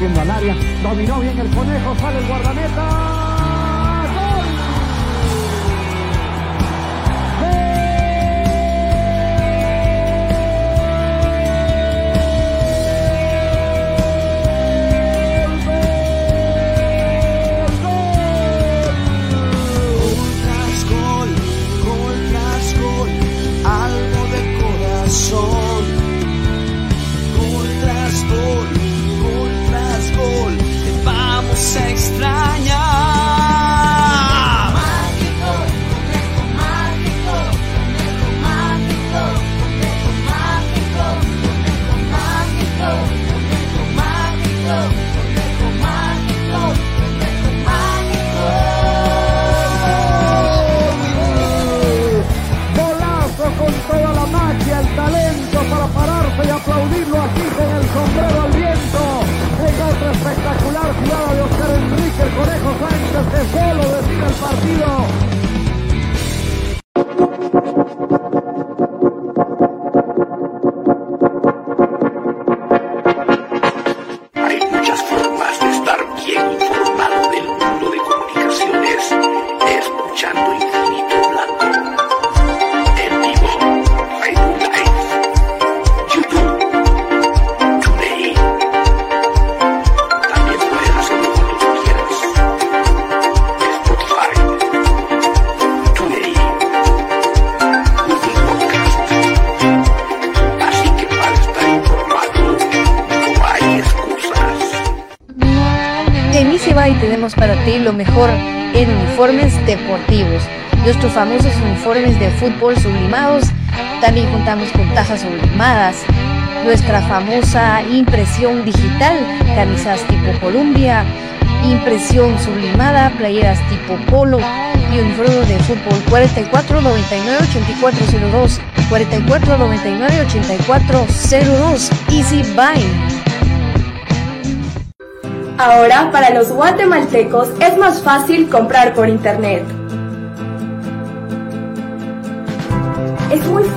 rompiendo al área. Dominó bien el conejo, sale el guardameta. cupos sublimados, también contamos con tazas sublimadas, nuestra famosa impresión digital, camisas tipo Columbia, impresión sublimada, playeras tipo polo y uniforme de fútbol 44 99 84 02 44 99 84 02 Easy Buy. Ahora para los guatemaltecos es más fácil comprar por internet.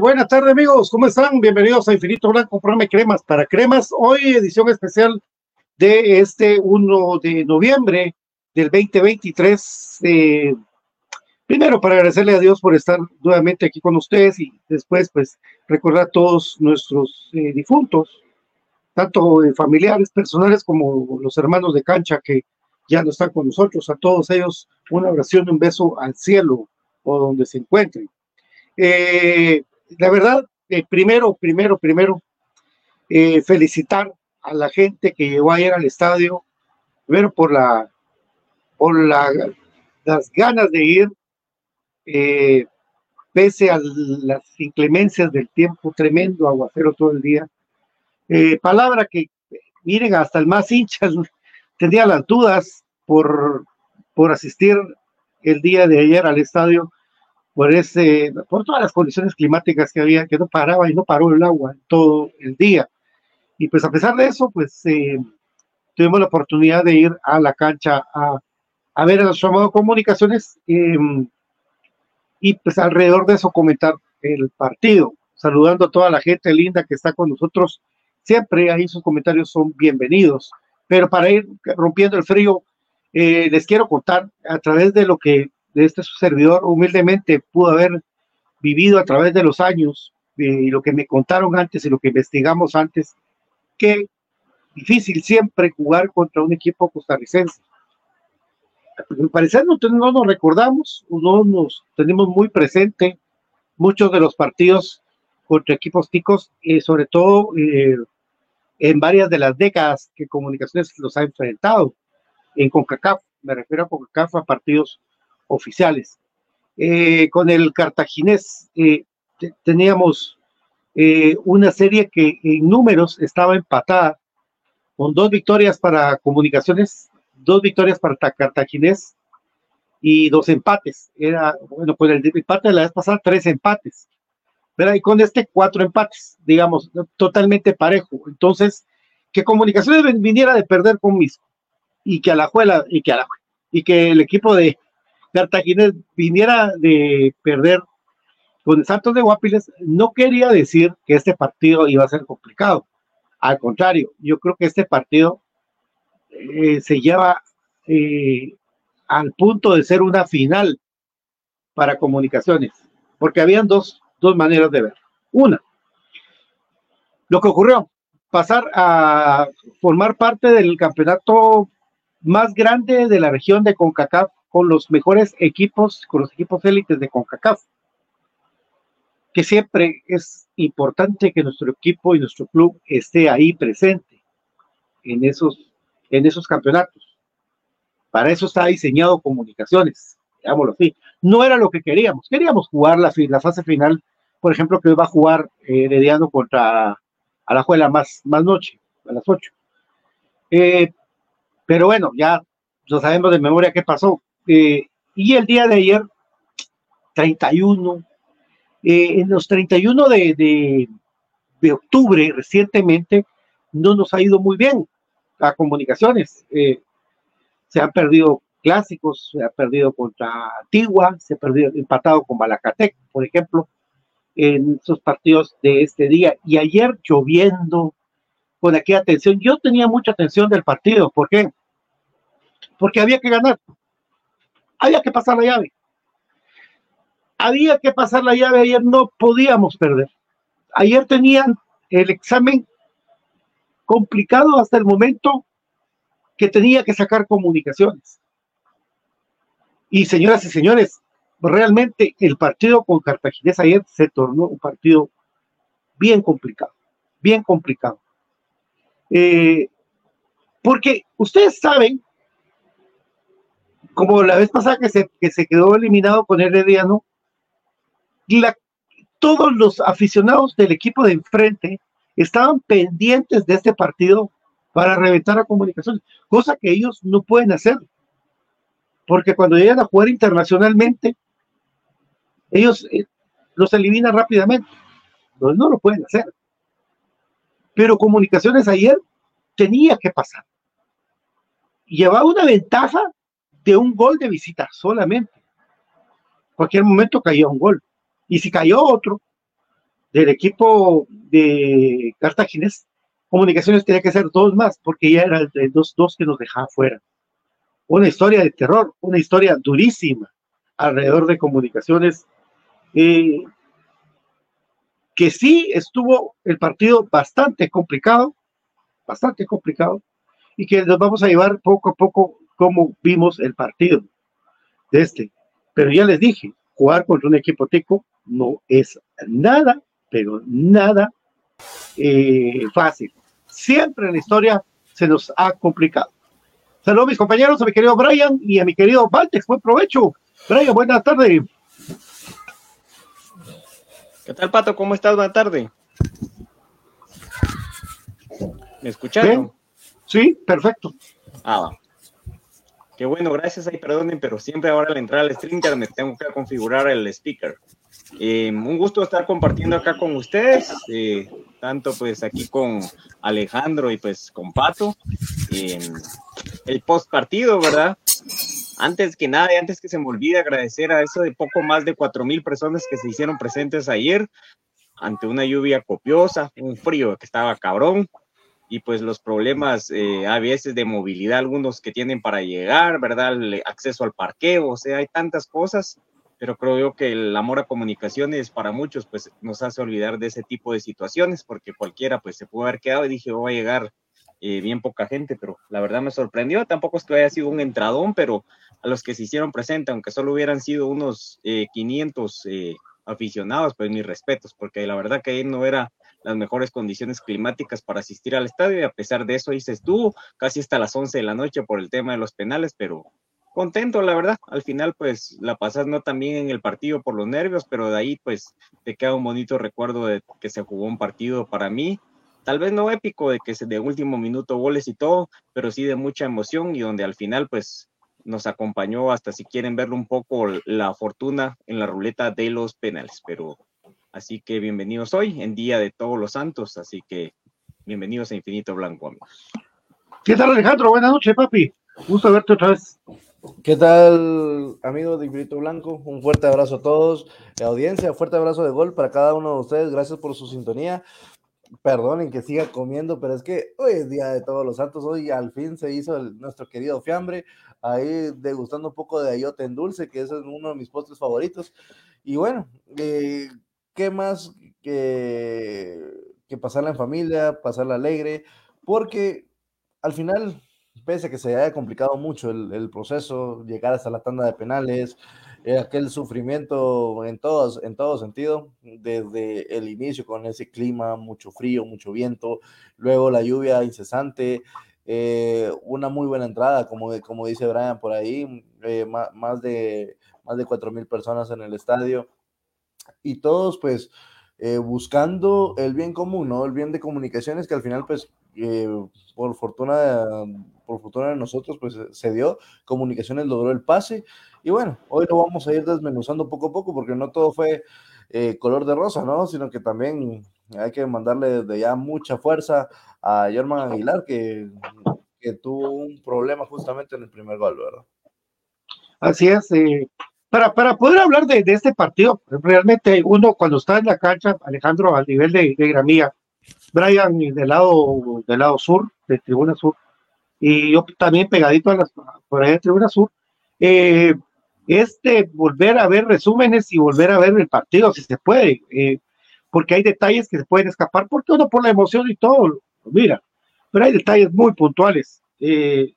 Buenas tardes, amigos, ¿cómo están? Bienvenidos a Infinito Blanco, programa cremas para cremas. Hoy edición especial de este 1 de noviembre del 2023. Eh, primero para agradecerle a Dios por estar nuevamente aquí con ustedes y después pues recordar a todos nuestros eh, difuntos, tanto eh, familiares, personales como los hermanos de cancha que ya no están con nosotros. A todos ellos una oración y un beso al cielo o donde se encuentren. Eh, la verdad, eh, primero, primero, primero, eh, felicitar a la gente que llegó ayer al estadio, primero por la, por la, las ganas de ir, eh, pese a las inclemencias del tiempo tremendo, aguacero todo el día. Palabra que, miren, hasta el más hinchas tenía las dudas por, por asistir el día de ayer al estadio por ese, por todas las condiciones climáticas que había, que no paraba y no paró el agua todo el día. Y pues a pesar de eso, pues eh, tuvimos la oportunidad de ir a la cancha a, a ver a los llamados comunicaciones eh, y pues alrededor de eso comentar el partido, saludando a toda la gente linda que está con nosotros. Siempre ahí sus comentarios son bienvenidos, pero para ir rompiendo el frío, eh, les quiero contar a través de lo que de este servidor humildemente pudo haber vivido a través de los años eh, y lo que me contaron antes y lo que investigamos antes, que difícil siempre jugar contra un equipo costarricense. Al parecer no, no nos recordamos, no nos tenemos muy presente muchos de los partidos contra equipos ticos, eh, sobre todo eh, en varias de las décadas que Comunicaciones los ha enfrentado. En CONCACAF, me refiero a CONCACAF a partidos oficiales. Eh, con el cartaginés eh, teníamos eh, una serie que en números estaba empatada, con dos victorias para comunicaciones, dos victorias para cartaginés y dos empates. Era, bueno, con el empate de la vez pasada, tres empates. pero Y con este, cuatro empates, digamos, totalmente parejo. Entonces, que comunicaciones viniera de perder con Misco y que a la juela, y que y que el equipo de, Cartagena viniera de perder con Santos de Guapiles, no quería decir que este partido iba a ser complicado. Al contrario, yo creo que este partido eh, se lleva eh, al punto de ser una final para comunicaciones, porque habían dos, dos maneras de ver. Una, lo que ocurrió, pasar a formar parte del campeonato más grande de la región de CONCACAF con los mejores equipos, con los equipos élites de CONCACAF. Que siempre es importante que nuestro equipo y nuestro club esté ahí presente en esos, en esos campeonatos. Para eso está diseñado comunicaciones, digámoslo así. No era lo que queríamos. Queríamos jugar la, fase final, por ejemplo, que hoy va a jugar eh, Herediano contra Alajuela más, más noche, a las 8. Eh, pero bueno, ya no sabemos de memoria qué pasó. Eh, y el día de ayer, 31, eh, en los 31 de, de, de, octubre, recientemente, no nos ha ido muy bien a comunicaciones. Eh, se han perdido clásicos, se ha perdido contra Antigua, se ha perdido empatado con Balacatec, por ejemplo, en esos partidos de este día. Y ayer lloviendo, con aquella tensión, yo tenía mucha atención del partido. ¿Por qué? Porque había que ganar había que pasar la llave. había que pasar la llave, ayer no podíamos perder. Ayer tenían el examen complicado hasta el momento que tenía que sacar comunicaciones. Y señoras y señores, realmente el partido con Cartaginés ayer se tornó un partido bien complicado, bien complicado. Eh, porque ustedes saben, como la vez pasada que se, que se quedó eliminado con Herediano, la, todos los aficionados del equipo de enfrente estaban pendientes de este partido para reventar a comunicaciones, cosa que ellos no pueden hacer. Porque cuando llegan a jugar internacionalmente, ellos eh, los eliminan rápidamente. No, no lo pueden hacer. Pero comunicaciones ayer tenía que pasar. Llevaba una ventaja de un gol de visita solamente. En cualquier momento caía un gol. Y si cayó otro del equipo de Cartaginés, Comunicaciones tenía que ser dos más, porque ya era dos, dos que nos dejaba fuera. Una historia de terror, una historia durísima alrededor de Comunicaciones, eh, que sí estuvo el partido bastante complicado, bastante complicado, y que nos vamos a llevar poco a poco cómo vimos el partido de este. Pero ya les dije, jugar contra un equipo tico no es nada, pero nada eh, fácil. Siempre en la historia se nos ha complicado. Saludos a mis compañeros, a mi querido Brian y a mi querido Valtex. Buen provecho. Brian, buenas tardes. ¿Qué tal, Pato? ¿Cómo estás? Buenas tardes. ¿Me escucharon? Sí, perfecto. Ah, Qué bueno, gracias. Ahí perdonen, pero siempre ahora al entrar al streamer me tengo que configurar el speaker. Eh, un gusto estar compartiendo acá con ustedes, eh, tanto pues aquí con Alejandro y pues con Pato. Eh, el post partido, ¿verdad? Antes que nada y antes que se me olvide agradecer a eso de poco más de cuatro mil personas que se hicieron presentes ayer ante una lluvia copiosa, un frío que estaba cabrón y pues los problemas eh, a veces de movilidad, algunos que tienen para llegar, ¿verdad? El acceso al parqueo, o sea, hay tantas cosas, pero creo yo que el amor a comunicaciones para muchos pues nos hace olvidar de ese tipo de situaciones, porque cualquiera pues se pudo haber quedado y dije, voy a llegar eh, bien poca gente, pero la verdad me sorprendió, tampoco es que haya sido un entradón, pero a los que se hicieron presentes, aunque solo hubieran sido unos 500 eh, aficionados, pues mis respetos, porque la verdad que ahí no era las mejores condiciones climáticas para asistir al estadio y a pesar de eso se estuvo casi hasta las 11 de la noche por el tema de los penales, pero contento, la verdad. Al final, pues la pasas no también en el partido por los nervios, pero de ahí, pues te queda un bonito recuerdo de que se jugó un partido para mí. Tal vez no épico de que se de último minuto goles y todo, pero sí de mucha emoción y donde al final, pues nos acompañó hasta si quieren verlo un poco la fortuna en la ruleta de los penales. Pero Así que bienvenidos hoy, en Día de Todos los Santos. Así que bienvenidos a Infinito Blanco, amigos. ¿Qué tal, Alejandro? Buenas noches, papi. Gusto verte otra vez. ¿Qué tal, amigos de Infinito Blanco? Un fuerte abrazo a todos. La audiencia, fuerte abrazo de gol para cada uno de ustedes. Gracias por su sintonía. Perdonen que siga comiendo, pero es que hoy es Día de Todos los Santos. Hoy al fin se hizo nuestro querido fiambre. Ahí degustando un poco de ayote en dulce, que ese es uno de mis postres favoritos. Y bueno, eh, ¿qué más que, que pasarla en familia, pasarla alegre? Porque al final, pese a que se haya complicado mucho el, proceso, llegar hasta la tanda de penales, eh, aquel sufrimiento en todos, en todo sentido, desde el inicio con ese clima, mucho frío, mucho viento, luego la lluvia incesante, eh, una muy buena entrada, como, como dice Brian por ahí, eh, más, de, más de 4.000 personas en el estadio y todos pues eh, buscando el bien común, ¿no? El bien de comunicaciones que al final pues eh, por fortuna por fortuna de nosotros pues se dio, comunicaciones logró el pase y bueno, hoy lo vamos a ir desmenuzando poco a poco porque no todo fue eh, color de rosa, ¿no? Sino que también hay que mandarle desde ya mucha fuerza a Germán Aguilar que, tuvo un problema justamente en el primer gol, ¿verdad? Así es, para, para poder hablar de, este partido, realmente uno cuando está en la cancha, Alejandro, al nivel de, de Brian del lado, del lado sur, de Tribuna Sur, y yo también pegadito a las, por ahí de Tribuna Sur, eh, es de volver a ver resúmenes y volver a ver el partido, si se puede, eh, porque hay detalles que se pueden escapar, porque uno por la emoción y todo, mira, pero hay detalles muy puntuales. Eh,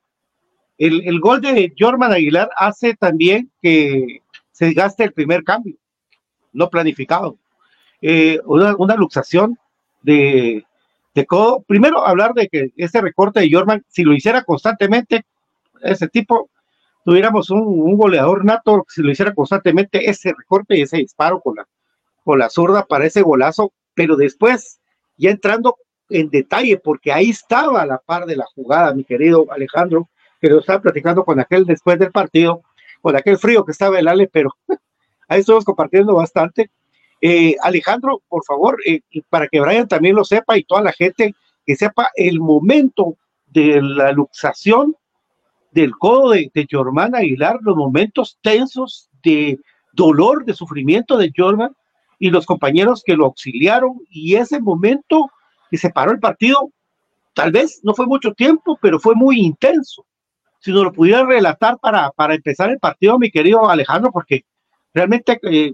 el, el, gol de Jorman Aguilar hace también que se gaste el primer cambio, no planificado. Eh, una, una, luxación de, de. Primero, hablar de que ese recorte de Jorman, si lo hiciera constantemente, ese tipo, tuviéramos un, un, goleador nato, si lo hiciera constantemente, ese recorte y ese disparo con la, con la zurda para ese golazo, pero después, ya entrando en detalle, porque ahí estaba la par de la jugada, mi querido Alejandro, que lo estaba platicando con aquel después del partido, con aquel frío que estaba el Ale, pero ahí estuvimos compartiendo bastante. Eh, Alejandro, por favor, eh, para que Brian también lo sepa y toda la gente que sepa el momento de la luxación del codo de, de Jorman Aguilar, los momentos tensos de dolor, de sufrimiento de Jorman y los compañeros que lo auxiliaron y ese momento que se paró el partido, tal vez no fue mucho tiempo, pero fue muy intenso. Si nos lo pudiera relatar para, para empezar el partido, mi querido Alejandro, porque realmente eh,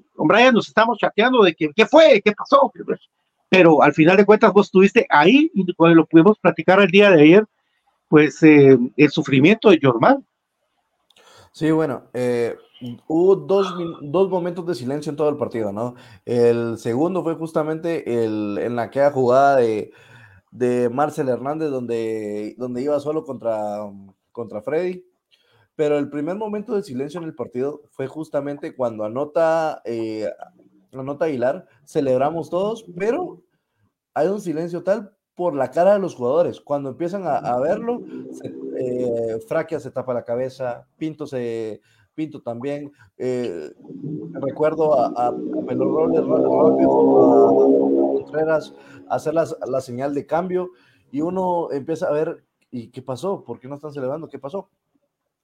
nos estamos chateando de que, qué fue, qué pasó, pero al final de cuentas vos estuviste ahí y cuando lo pudimos platicar el día de ayer, pues eh, el sufrimiento de Jorman. Sí, bueno, eh, hubo dos, dos, momentos de silencio en todo el partido, ¿no? El segundo fue justamente el, en la queda jugada de, de Marcel Hernández, donde, donde iba solo contra, contra Freddy. Pero el primer momento de silencio en el partido fue justamente cuando anota, eh, anota Aguilar, celebramos todos, pero hay un silencio tal por la cara de los jugadores. Cuando empiezan a, a verlo, se, eh, Fraquia se tapa la cabeza, Pinto se, Pinto también. Eh, recuerdo a, a, a Pelorroles, a Contreras hacer la, señal de cambio y uno empieza a ver, ¿y qué pasó? ¿Por qué no están celebrando? ¿Qué pasó?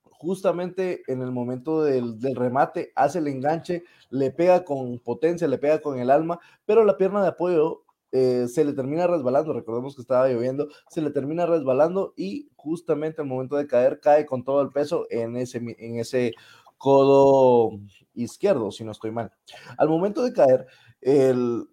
Justamente en el momento del, del remate hace el enganche, le pega con potencia, le pega con el alma, pero la pierna de apoyo eh, se le termina resbalando, recordemos que estaba lloviendo, se le termina resbalando y justamente al momento de caer cae con todo el peso en ese, en ese codo izquierdo, si no estoy mal. Al momento de caer, el,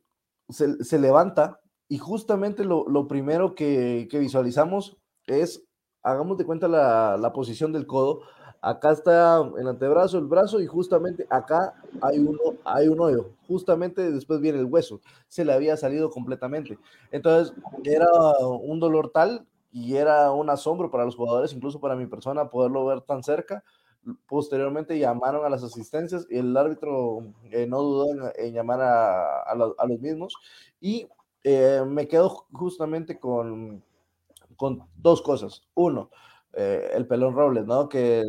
se, se, levanta y justamente lo, lo primero que, que, visualizamos es, hagamos de cuenta la, la posición del codo, acá está el antebrazo, el brazo y justamente acá hay uno, hay un hoyo. Justamente después viene el hueso. Se le había salido completamente. Entonces era un dolor tal y era un asombro para los jugadores, incluso para mi persona, poderlo ver tan cerca. Posteriormente llamaron a las asistencias y el árbitro eh, no dudó en, en llamar a, a, los, a, los mismos. Y eh, me quedo justamente con, con dos cosas. Uno, eh, el pelón Robles, ¿no? Que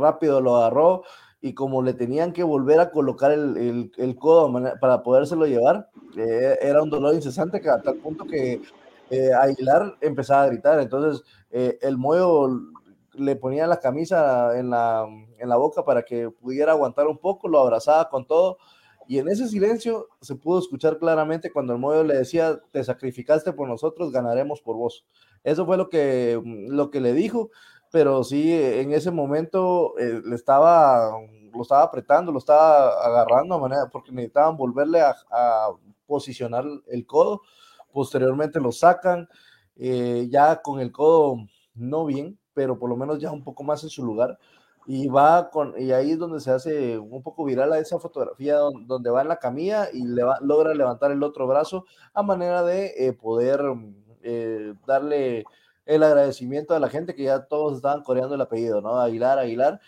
rápido lo agarró y como le tenían que volver a colocar el, el, codo para podérselo llevar, eh, era un dolor incesante que a tal punto que eh, Aguilar empezaba a gritar. Entonces, eh, el Moyo le ponía la camisa en la, en la boca para que pudiera aguantar un poco, lo abrazaba con todo. Y en ese silencio se pudo escuchar claramente cuando el Moyo le decía, te sacrificaste por nosotros, ganaremos por vos. Eso fue lo que, lo que le dijo, pero sí, en ese momento eh, le estaba, lo estaba apretando, lo estaba agarrando a manera, porque necesitaban volverle a, posicionar el codo. Posteriormente lo sacan, eh, ya con el codo no bien, pero por lo menos ya un poco más en su lugar. Y va con, y ahí es donde se hace un poco viral a esa fotografía donde, va en la camilla y le va, logra levantar el otro brazo a manera de eh, poder eh, darle el agradecimiento a la gente que ya todos estaban coreando el apellido, ¿no? Aguilar, Aguilar,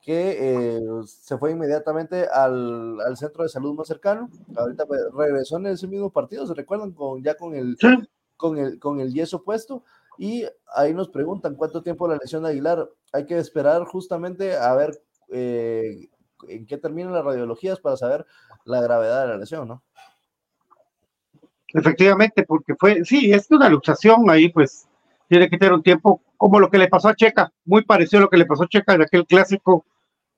que eh, se fue inmediatamente al, al, centro de salud más cercano. Ahorita pues, regresó en ese mismo partido, ¿se recuerdan? Con, ya con el, sí. con, el, con el yeso puesto. Y ahí nos preguntan cuánto tiempo la lesión de Aguilar. Hay que esperar justamente a ver eh, en qué terminan las radiologías para saber la gravedad de la lesión, ¿no? Efectivamente, porque fue, sí, es una luxación ahí, pues tiene que tener un tiempo, como lo que le pasó a Checa, muy parecido a lo que le pasó a Checa en aquel clásico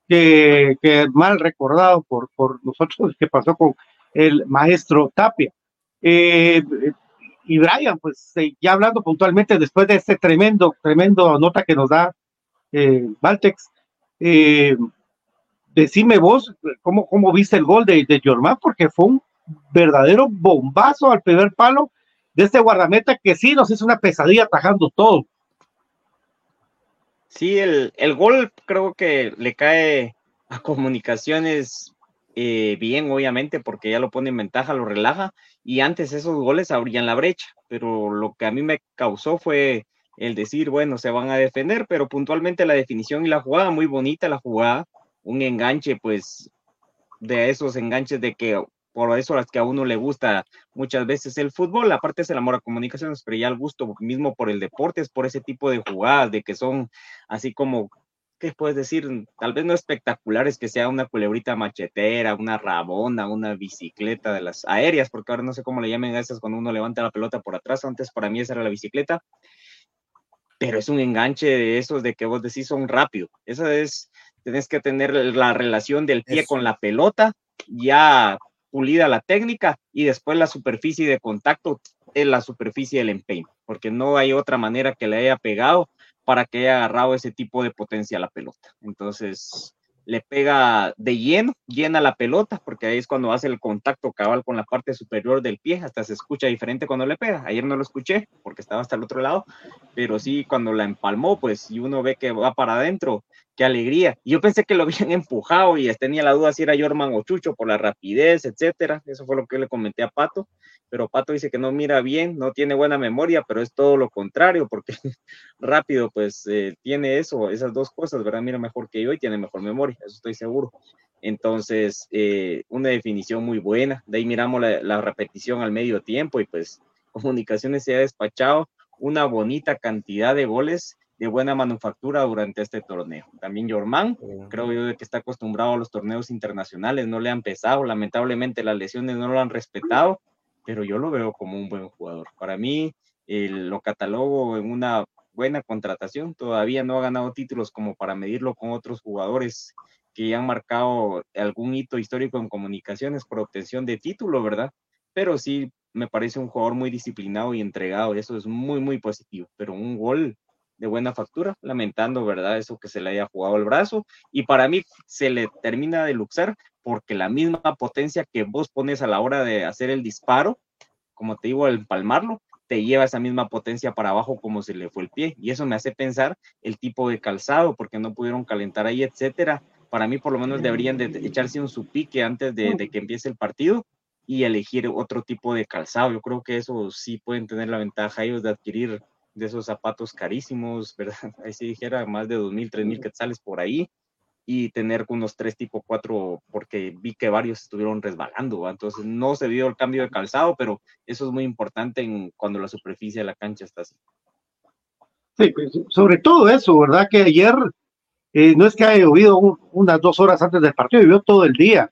que, que mal recordado por, por nosotros, que pasó con el maestro Tapia. Eh, y Brian, pues eh, ya hablando puntualmente después de este tremendo, tremendo nota que nos da eh, Valtex, eh, decime vos cómo, cómo viste el gol de, de porque fue un verdadero bombazo al primer palo de este guardameta que sí nos hizo una pesadilla atajando todo. Sí, el, el gol creo que le cae a comunicaciones eh, bien, obviamente, porque ya lo pone en ventaja, lo relaja, y antes esos goles abrían la brecha, pero lo que a mí me causó fue el decir, bueno, se van a defender, pero puntualmente la definición y la jugada, muy bonita la jugada, un enganche, pues, de esos enganches de que por eso las que a uno le gusta muchas veces el fútbol, aparte es el amor a comunicaciones, pero ya el gusto mismo por el deporte es por ese tipo de jugadas, de que son así como, ¿qué puedes decir? Tal vez no espectaculares, que sea una culebrita machetera, una rabona, una bicicleta de las aéreas, porque ahora no sé cómo le llamen a esas cuando uno levanta la pelota por atrás, antes para mí esa era la bicicleta, pero es un enganche de esos de que vos decís son rápido, esa es, tenés que tener la relación del pie con la pelota, ya pulida la técnica y después la superficie de contacto es la superficie del empeño, porque no hay otra manera que le haya pegado para que haya agarrado ese tipo de potencia a la pelota. Entonces, le pega de lleno, llena la pelota, porque ahí es cuando hace el contacto cabal con la parte superior del pie, hasta se escucha diferente cuando le pega. Ayer no lo escuché porque estaba hasta el otro lado, pero sí cuando la empalmó, pues, y uno ve que va para adentro, qué alegría. Yo pensé que lo habían empujado y tenía la duda si era Jorman o Chucho por la rapidez, etcétera. Eso fue lo que le comenté a Pato, pero Pato dice que no mira bien, no tiene buena memoria, pero es todo lo contrario, porque rápido, pues eh, tiene eso, esas dos cosas, ¿verdad? Mira mejor que yo y tiene mejor memoria, eso estoy seguro. Entonces, eh, una definición muy buena. De ahí miramos la, la repetición al medio tiempo y pues Comunicaciones se ha despachado una bonita cantidad de goles de buena manufactura durante este torneo. También Jormán, creo yo que está acostumbrado a los torneos internacionales, no le han pesado, lamentablemente las lesiones no lo han respetado, pero yo lo veo como un buen jugador. Para mí, lo catalogo en una buena contratación, todavía no ha ganado títulos como para medirlo con otros jugadores que han marcado algún hito histórico en comunicaciones por obtención de título, ¿verdad? Pero sí me parece un jugador muy disciplinado y entregado, eso es muy, muy positivo, pero un gol de buena factura, lamentando, ¿verdad? Eso que se le haya jugado el brazo. Y para mí se le termina de luxar porque la misma potencia que vos pones a la hora de hacer el disparo, como te digo, al empalmarlo, te lleva esa misma potencia para abajo como se le fue el pie. Y eso me hace pensar el tipo de calzado, porque no pudieron calentar ahí, etcétera. Para mí, por lo menos, deberían de echarse un su pique antes de, que empiece el partido y elegir otro tipo de calzado. Yo creo que eso sí pueden tener la ventaja ellos de adquirir de esos zapatos carísimos, ¿verdad? Ahí sí dijera más de dos mil, tres mil quetzales por ahí y tener unos tres tipo cuatro, porque vi que varios estuvieron resbalando, entonces no se vio el cambio de calzado, pero eso es muy importante en, cuando la superficie de la cancha está así. Sí, pues, sobre todo eso, ¿verdad? Que ayer eh, no es que haya llovido un- unas dos horas antes del partido, llovió todo el día.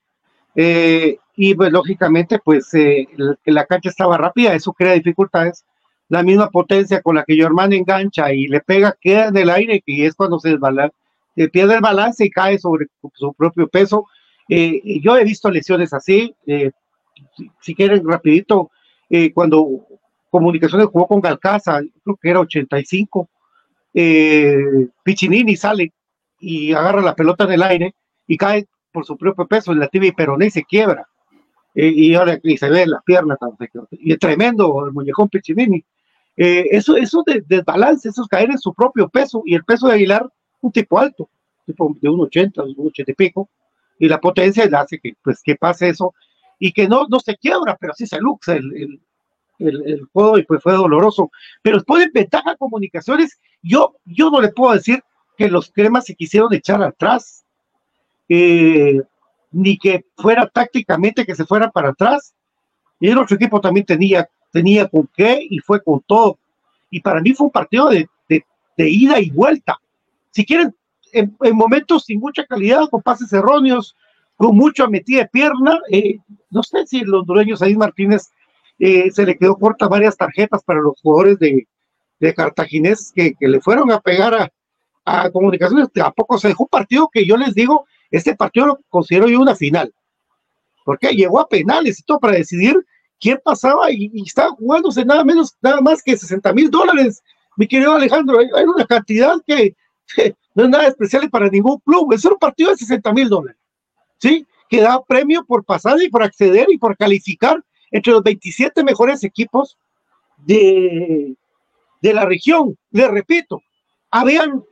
Eh, y pues lógicamente, pues eh, la, cancha estaba rápida, eso crea dificultades. La misma potencia con la que Germán engancha y le pega, queda en el aire, que es cuando se desbala- eh, pierde el balance y cae sobre su propio peso. Eh, yo he visto lesiones así. eh, si, quieren, rapidito, eh, cuando Comunicaciones jugó con Galcaza, creo que era 85, eh, Piccinini sale y agarra la pelota en el aire y cae por su propio peso en la tibia y peroné se quiebra. Eh, y ahora y se ve la pierna tan- y es tremendo el muñecón Piccinini. Eh, eso, eso de desbalance, eso es caer en su propio peso y el peso de Aguilar, un tipo alto, tipo de 1,80, 1,80 y pico, y la potencia le hace que, pues, que pase eso y que no, no se quiebra, pero sí se luxa el, el, el, el juego y pues fue doloroso. Pero después de ventaja comunicaciones, yo, yo no le puedo decir que los cremas se quisieron echar atrás, eh, ni que fuera tácticamente que se fuera para atrás. Y el otro equipo también tenía, tenía con qué y fue con todo. Y para mí fue un partido de, de, de ida y vuelta. Si quieren, en, en momentos sin mucha calidad, con pases erróneos, con mucha metida de pierna, eh, no sé si el hondureño Said Martínez eh, se le quedó corta varias tarjetas para los jugadores de, de cartaginés que, que le fueron a pegar a, a comunicaciones. Tampoco se dejó un partido que yo les digo, este partido lo considero yo una final. Porque llegó a penales y todo para decidir quién pasaba y, estaba jugándose nada menos, nada más que 60 mil dólares. Mi querido Alejandro, hay, una cantidad que no es nada especial para ningún club. Es un partido de 60 mil dólares. ¿sí? Que da premio por pasar y por acceder y por calificar entre los 27 mejores equipos de, de la región. Les repito, habían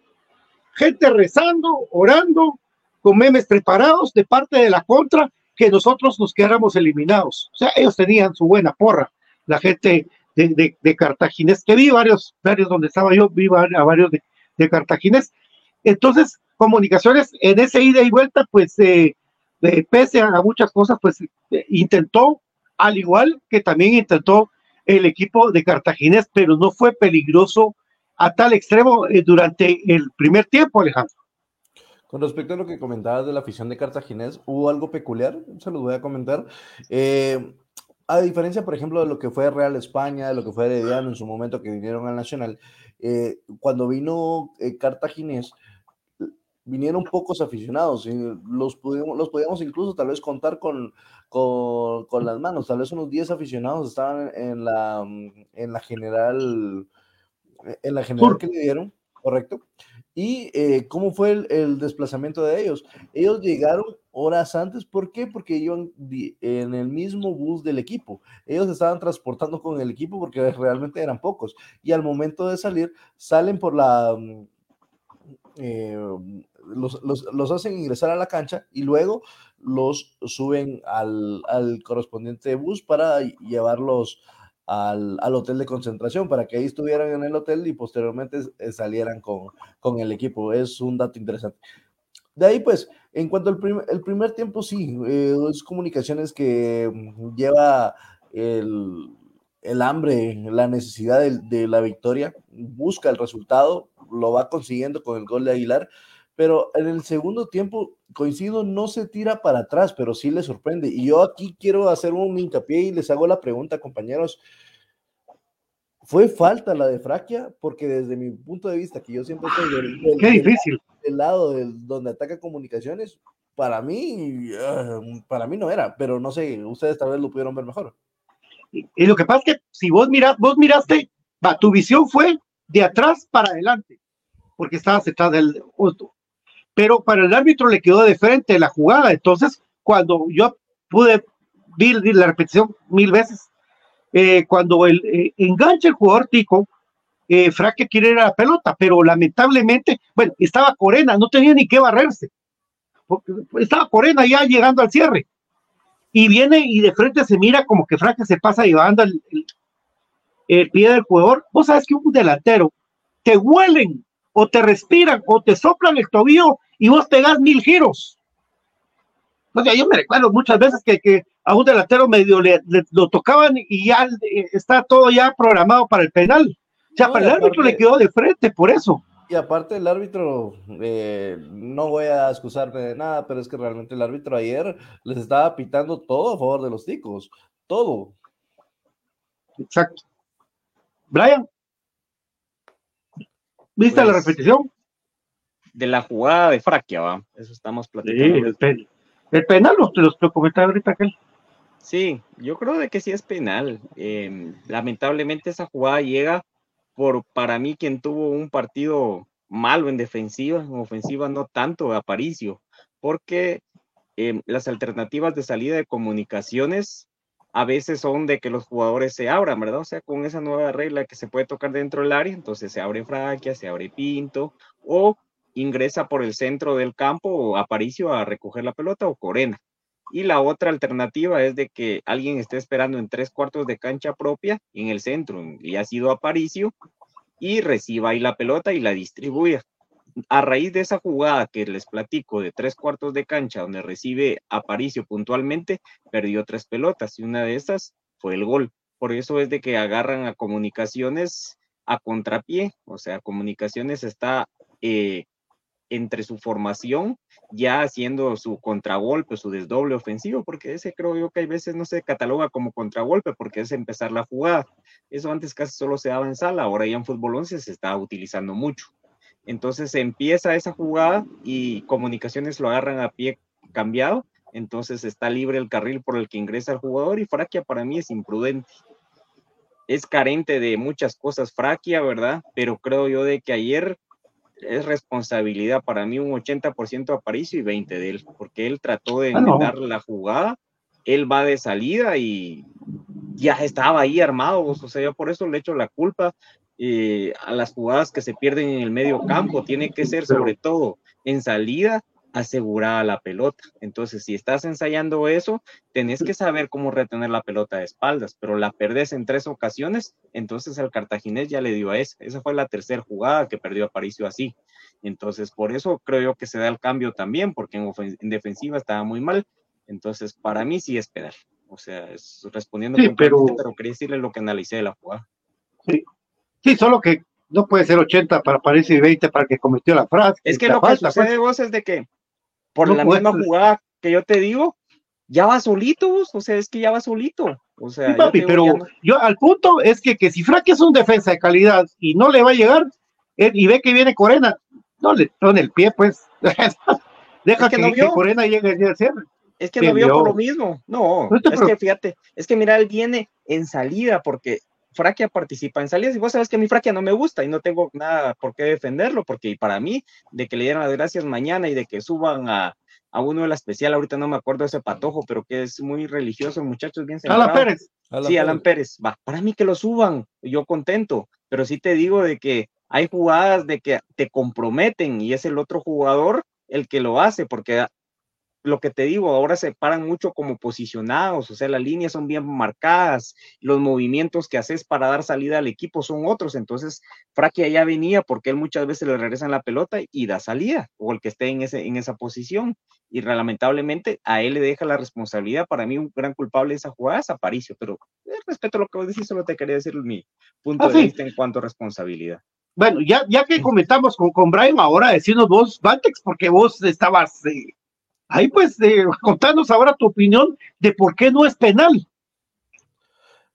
gente rezando, orando, con memes preparados de parte de la contra, que nosotros nos quedáramos eliminados. O sea, ellos tenían su buena porra, la gente de, de, de Cartaginés, que vi varios, varios donde estaba yo, vi a varios de, de Cartaginés. Entonces, comunicaciones en ese ida y vuelta, pues, eh, eh, pese a muchas cosas, pues eh, intentó, al igual que también intentó el equipo de Cartaginés, pero no fue peligroso a tal extremo eh, durante el primer tiempo, Alejandro. Con respecto a lo que comentabas de la afición de Cartaginés, hubo algo peculiar, se los voy a comentar. A diferencia, por ejemplo, de lo que fue Real España, de lo que fue Herediano en su momento que vinieron al Nacional, eh, cuando vino eh, Cartaginés, vinieron pocos aficionados y los, pudimos, los podíamos incluso tal vez contar con, con, con las manos, tal vez unos 10 aficionados estaban en la, en la general, en la general que le dieron, correcto. ¿Y eh, cómo fue el, el, desplazamiento de ellos? Ellos llegaron horas antes, ¿por qué? Porque iban en el mismo bus del equipo. Ellos estaban transportando con el equipo porque realmente eran pocos. Y al momento de salir, salen por la... Eh, los, los, los, hacen ingresar a la cancha y luego los suben al, al correspondiente bus para llevarlos al, al, hotel de concentración para que ahí estuvieran en el hotel y posteriormente salieran con, con el equipo. Es un dato interesante. De ahí, pues, en cuanto al prim el primer tiempo, sí, eh, es comunicaciones que lleva el, el hambre, la necesidad de, de, la victoria, busca el resultado, lo va consiguiendo con el gol de Aguilar, pero en el segundo tiempo, coincido, no se tira para atrás, pero sí le sorprende. Y yo aquí quiero hacer un hincapié y les hago la pregunta, compañeros. ¿Fue falta la de Fraquia? Porque desde mi punto de vista, que yo siempre estoy del, del, Qué difícil. del lado del, donde ataca comunicaciones, para mí, uh, para mí no era, pero no sé, ustedes tal vez lo pudieron ver mejor. Y, lo que pasa es que si vos, mira, vos miraste, va, tu visión fue de atrás para adelante, porque estabas detrás del otro pero para el árbitro le quedó de frente la jugada. Entonces, cuando yo pude ver la repetición mil veces, eh, cuando el, eh, engancha el jugador Tico, eh, Fraque quiere ir a la pelota, pero lamentablemente, bueno, estaba Corena, no tenía ni que barrerse. Estaba Corena ya llegando al cierre. Y viene y de frente se mira como que Fraque se pasa llevando el, el, pie del jugador. Vos sabes que un delantero te huelen o te respiran o te soplan el tobillo y vos pegás mil giros. O sea, yo me recuerdo muchas veces que, a un delantero medio le, le, lo tocaban y ya está todo ya programado para el penal. O sea, no, para el árbitro aparte, le quedó de frente por eso. Y aparte el árbitro, eh, no voy a excusarme de nada, pero es que realmente el árbitro ayer les estaba pitando todo a favor de los ticos, todo. Exacto. Brian. ¿Viste pues, la repetición? De la jugada de Fraquia, va. Eso estamos platicando. Sí, el, pen, el penal los, los lo comentaba ahorita aquel. Sí, yo creo de que sí es penal. Eh, lamentablemente esa jugada llega por, para mí, quien tuvo un partido malo en defensiva, en ofensiva no tanto, Aparicio, porque eh, las alternativas de salida de comunicaciones a veces son de que los jugadores se abran, ¿verdad? O sea, con esa nueva regla que se puede tocar dentro del área, entonces se abre Fraquia, se abre Pinto, o ingresa por el centro del campo Aparicio a recoger la pelota o Corena. Y la otra alternativa es de que alguien esté esperando en tres cuartos de cancha propia en el centro y ha sido Aparicio y reciba ahí la pelota y la distribuya a raíz de esa jugada que les platico de tres cuartos de cancha donde recibe Aparicio puntualmente, perdió tres pelotas y una de esas fue el gol. Por eso es de que agarran a comunicaciones a contrapié, o sea, comunicaciones está eh, entre su formación ya haciendo su contragolpe, su desdoble ofensivo, porque ese creo yo que hay veces no se cataloga como contragolpe porque es empezar la jugada. Eso antes casi solo se daba en sala, ahora ya en fútbol 11 se está utilizando mucho. Entonces empieza esa jugada y comunicaciones lo agarran a pie cambiado. Entonces está libre el carril por el que ingresa el jugador y Fraquia para mí es imprudente. Es carente de muchas cosas Fraquia, ¿verdad? Pero creo yo de que ayer es responsabilidad para mí un 80% a Aparicio y 20 de él, porque él trató de Ah, no. dar la jugada, él va de salida y ya estaba ahí armado, o sea, yo por eso le echo la culpa eh, a las jugadas que se pierden en el medio campo, tiene que ser sobre todo en salida asegurada la pelota. Entonces, si estás ensayando eso, tenés que saber cómo retener la pelota de espaldas, pero la perdés en tres ocasiones, entonces el cartaginés ya le dio a esa. Esa fue la tercera jugada que perdió Aparicio así. Entonces, por eso creo yo que se da el cambio también, porque en, en defensiva estaba muy mal. Entonces, para mí sí es penal. O sea, es respondiendo Sí, pero- pero quería decirle lo que analicé de la jugada. Sí, solo que no puede ser 80 para París y 20 para el que cometió la frase. Es que lo que falta, sucede pues. vos es de que por No la misma jugada que yo te digo, ya va solito, vos, o sea, es que ya va solito. O sea, Sí, papi, pero no- yo al punto es que, que si Fraque es un defensa de calidad y no le va a llegar él- y ve que viene Corena, no le pone el pie, pues. Deja Es que que, no que. Corena llegue al cierre. Es que no vio por lo mismo. No, es que fíjate, es que mira, él viene en salida porque Fraquia participa en salidas y vos sabes que mi Fraquia no me gusta y no tengo nada por qué defenderlo porque para mí, de que le dieran las gracias mañana y de que suban a, a uno de la especial, ahorita no me acuerdo ese patojo, pero que es muy religioso, el muchacho es bien Alan. Pérez. Sí, Alan Pérez, va, para mí que lo suban, yo contento, pero sí te digo de que hay jugadas de que te comprometen y es el otro jugador el que lo hace, porque lo que te digo, ahora se paran mucho como posicionados, o sea, las líneas son bien marcadas, los movimientos que haces para dar salida al equipo son otros, entonces Fraquia ya venía porque él muchas veces le regresan la pelota y da salida, o el que esté en, ese, en esa posición, y lamentablemente a él le deja la responsabilidad, para mí un gran culpable de esa jugada es Aparicio, pero eh, respeto a lo que vos decís, solo te quería decir mi punto Ah, de sí. vista en cuanto a responsabilidad. Bueno, ya, ya que comentamos con, con Brian, ahora decirnos vos, Valtex, porque vos estabas eh, ahí, pues, eh, contanos ahora tu opinión de por qué no es penal.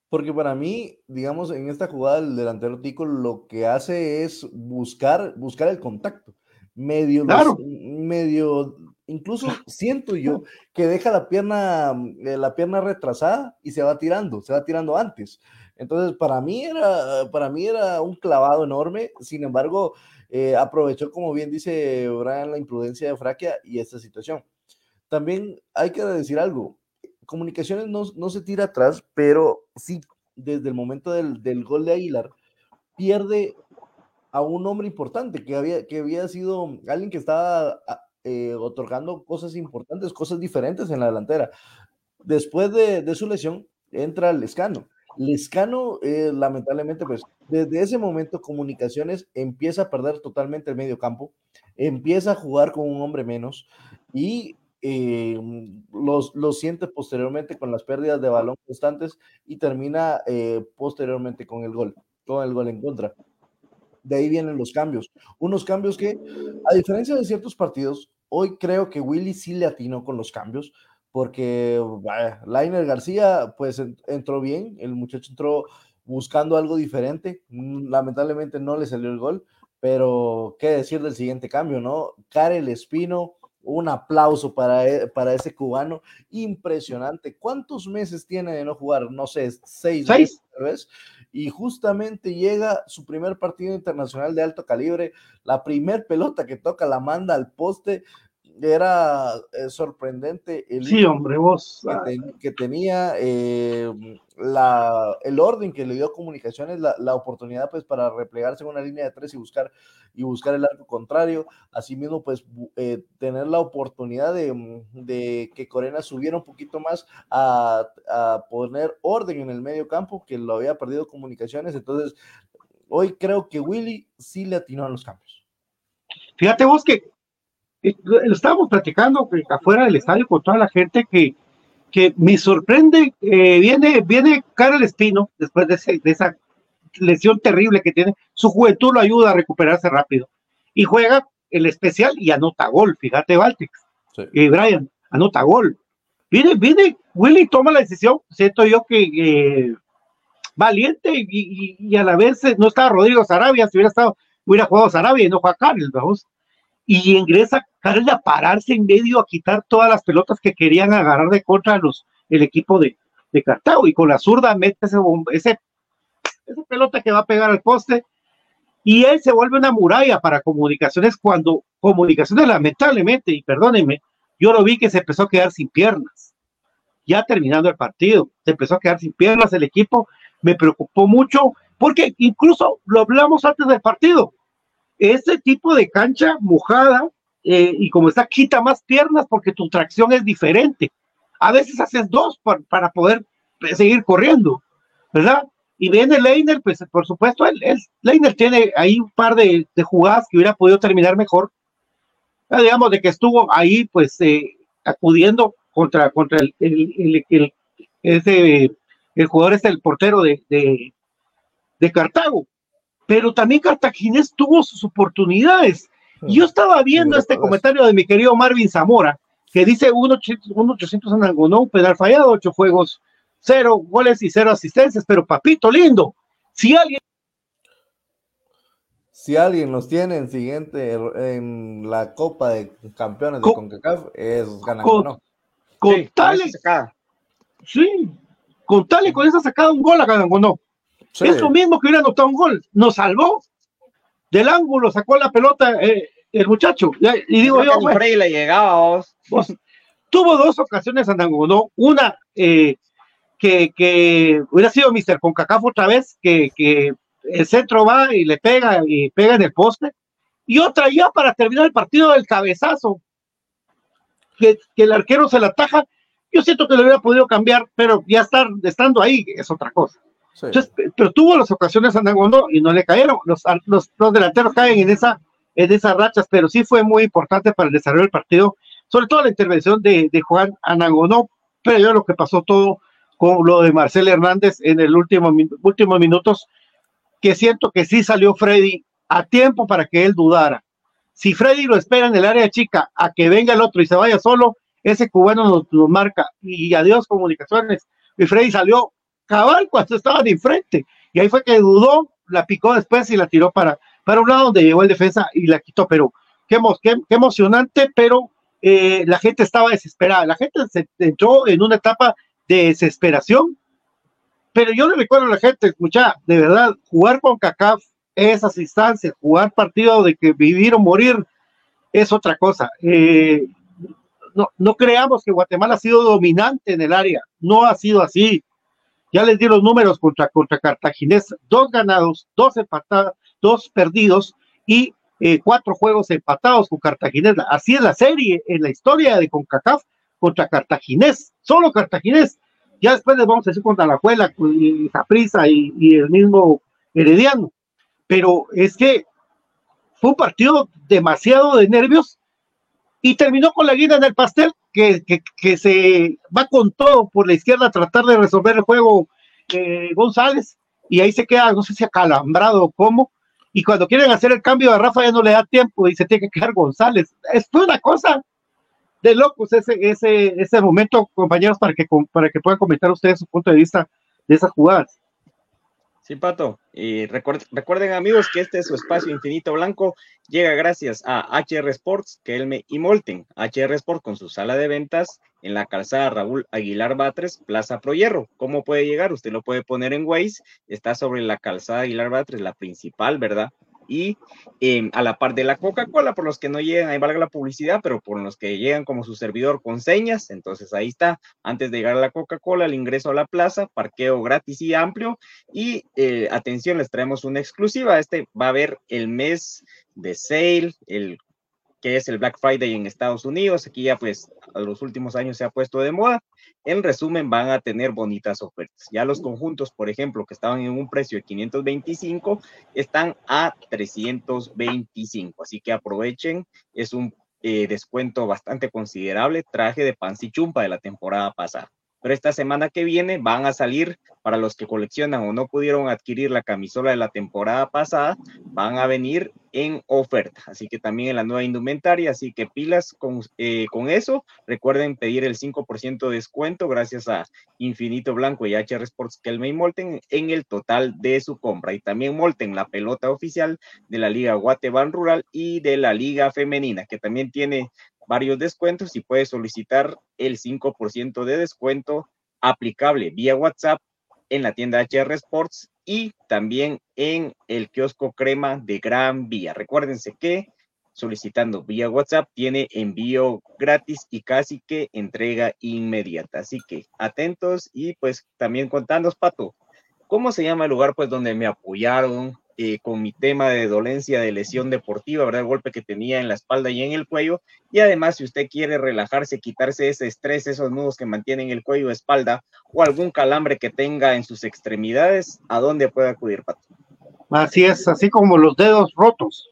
Porque para mí, digamos, en esta jugada el delantero Tico lo que hace es buscar, buscar el contacto. Medio, los- Claro. medio, incluso siento yo que deja la pierna, eh, la pierna retrasada y se va tirando, se va tirando antes. Entonces, para mí era, para mí era un clavado enorme. Sin embargo, eh, aprovechó, como bien dice Brian, la imprudencia de Fraquia y esta situación. También hay que decir algo. Comunicaciones no, no se tira atrás, pero sí, desde el momento del, del gol de Aguilar, pierde a un hombre importante que había, que había sido alguien que estaba ah, eh, otorgando cosas importantes, cosas diferentes en la delantera. Después de, de su lesión, entra Lescano. Lescano, eh, lamentablemente, pues desde ese momento Comunicaciones empieza a perder totalmente el medio campo, empieza a jugar con un hombre menos y eh, los, lo siente posteriormente con las pérdidas de balón constantes y termina eh, posteriormente con el gol, con el gol en contra. De ahí vienen los cambios. Unos cambios que, a diferencia de ciertos partidos, hoy creo que Willy sí le atinó con los cambios, porque vaya, Lainer García, pues en- entró bien, el muchacho entró buscando algo diferente, mm, lamentablemente no le salió el gol, pero qué decir del siguiente cambio, ¿no? Karel Espino, un aplauso para, e- para ese cubano, impresionante. ¿Cuántos meses tiene de no jugar? No sé, seis, Seis. meses, tal vez. Y justamente llega su primer partido internacional de alto calibre, la primer pelota que toca la manda al poste, era eh, sorprendente el Sí, hombre, vos. que, ah, ten- que tenía eh, la, el orden que le dio comunicaciones, la, la oportunidad pues para replegarse en una línea de tres y buscar, y buscar el arco contrario, asimismo pues eh, tener la oportunidad de, mm, de que Corena subiera un poquito más a, a poner orden en el medio campo, que lo había perdido comunicaciones, entonces hoy creo que Willy sí le atinó a los cambios. Fíjate vos que lo estábamos platicando afuera del estadio con toda la gente que, que me sorprende, eh, viene, viene Karel Espino después de, ese- de esa lesión terrible que tiene, su juventud lo ayuda a recuperarse rápido y juega el especial y anota gol, fíjate Baltic, Sí. y Brian, anota gol. Viene, viene, Willy toma la decisión, siento yo que eh, valiente y, y- y a la vez eh, no estaba Rodrigo Sarabia, si hubiera estado, hubiera jugado Sarabia y no juega Karel, vamos y ingresa Karel a pararse en medio a quitar todas las pelotas que querían agarrar de contra el equipo de, de Cartago. Y con la zurda mete ese, ese pelota que va a pegar al poste. Y él se vuelve una muralla para comunicaciones cuando comunicaciones lamentablemente, y perdónenme, yo lo vi que se empezó a quedar sin piernas, ya terminando el partido, se empezó a quedar sin piernas el equipo, me preocupó mucho, porque incluso lo hablamos antes del partido, ese tipo de cancha mojada eh, y como está, quita más piernas porque tu tracción es diferente. A veces haces dos para, para poder seguir corriendo, ¿verdad? Y viene Leiner, pues por supuesto, él, Leiner tiene ahí un par de, jugadas que hubiera podido terminar mejor. Ya digamos de que estuvo ahí, pues, eh, acudiendo contra, contra el, el, el- el- jugador este, el portero de, de, de Cartago. Pero también Cartaginés tuvo sus oportunidades. Yo estaba viendo este comentario de mi querido Marvin Zamora, que dice 1-800 en Angonó, un penal fallado, ocho juegos, cero goles y cero asistencias, pero papito lindo, si alguien Si alguien nos tiene en siguiente en la Copa de Campeones de Co- CONCACAF, es ganan co- no. con Sí, tal, con esa sacada. sí, con tal y con esa sacada un gol a Angonó. Sí. Es lo mismo que hubiera anotado un gol, nos salvó del ángulo, sacó la pelota eh, el muchacho. Y digo yo, bueno, le llegaba. Pues, tuvo dos ocasiones Anangonó, una eh, que, que hubiera sido Mr. Concacaf otra vez, que, que el centro va y le pega y pega en el poste, y otra ya para terminar el partido del cabezazo, que, que el arquero se la ataja. Yo siento que lo hubiera podido cambiar, pero ya estar estando ahí es otra cosa. Entonces, pero tuvo las ocasiones Anangonó y no le cayeron. Los, los, los delanteros caen en esa en esas rachas, pero sí fue muy importante para el desarrollo del partido, sobre todo la intervención de, de Juan Anangonó, pero yo lo que pasó todo con lo de Marcel Hernández en el último últimos minutos, que siento que sí salió Freddy a tiempo para que él dudara. Si Freddy lo espera en el área chica a que venga el otro y se vaya solo, ese cubano nos marca y adiós comunicaciones. Y Freddy salió cabal cuando estaban enfrente. Y ahí fue que dudó, la picó después y la tiró para, para un lado donde llegó el defensa y la quitó, pero qué, qué- qué emocionante, pero eh, la gente estaba desesperada, la gente se entró en una etapa de desesperación, pero yo le recuerdo a la gente, escucha, de verdad, jugar con CACAF, esas instancias, jugar partido de que vivir o morir, es otra cosa. Eh, no, no creamos que Guatemala ha sido dominante en el área, no ha sido así. Ya les di los números contra, contra Cartaginés, dos ganados, dos empatados, dos perdidos y eh, cuatro juegos empatados con Cartaginés. Así es la serie en la historia de CONCACAF contra Cartaginés, solo Cartaginés. Ya después les vamos a decir contra la Juela, y Saprissa y, y el mismo Herediano. Pero es que fue un partido demasiado de nervios y terminó con la guinda en el pastel, que, que, que se va con todo por la izquierda a tratar de resolver el juego eh, González, y ahí se queda, no sé si acalambrado o cómo, y cuando quieren hacer el cambio a Rafa ya no le da tiempo y se tiene que quedar González. Es una cosa de locos ese, ese, ese momento, compañeros, para que, para que puedan comentar ustedes su punto de vista de esas jugadas. Sí, Pato. Y recuer- recuerden, amigos, que este es su espacio infinito blanco. Llega gracias a HR Sports, Kelme y Molten. HR Sports con su sala de ventas en la calzada Raúl Aguilar Batres, Plaza Pro Hierro. ¿Cómo puede llegar? Usted lo puede poner en Waze. Está sobre la calzada Aguilar Batres, la principal, ¿verdad? Y eh, a la par de la Coca-Cola, por los que no llegan, ahí valga la publicidad, pero por los que llegan como su servidor con señas, entonces ahí está. Antes de llegar a la Coca-Cola, el ingreso a la plaza, parqueo gratis y amplio. Y eh, atención, les traemos una exclusiva. Este va a haber el mes de sale, el que es el Black Friday en Estados Unidos. Aquí ya pues a los últimos años se ha puesto de moda. En resumen, van a tener bonitas ofertas. Ya los conjuntos, por ejemplo, que estaban en un precio de 525, están a 325. Así que aprovechen. Es un eh, descuento bastante considerable. Traje de Chumpa de la temporada pasada. Pero esta semana que viene van a salir para los que coleccionan o no pudieron adquirir la camisola de la temporada pasada, van a venir en oferta. Así que también en la nueva indumentaria, así que pilas con, eh, con eso. Recuerden pedir el 5% de descuento gracias a Infinito Blanco y HR Sports Kelme Molten en el total de su compra. Y también Molten, la pelota oficial de la Liga Guateban Rural y de la Liga Femenina, que también tiene varios descuentos y puedes solicitar el 5% de descuento aplicable vía WhatsApp en la tienda HR Sports y también en el kiosco crema de Gran Vía. Recuérdense que solicitando vía WhatsApp tiene envío gratis y casi que entrega inmediata. Así que atentos y pues también contanos, Pato, ¿cómo se llama el lugar pues donde me apoyaron eh, con mi tema de dolencia de lesión deportiva, ¿verdad? El golpe que tenía en la espalda y en el cuello. Y además, si usted quiere relajarse, quitarse ese estrés, esos nudos que mantienen el cuello, espalda o algún calambre que tenga en sus extremidades, ¿a dónde puede acudir, Pato? Así es, así como los dedos rotos.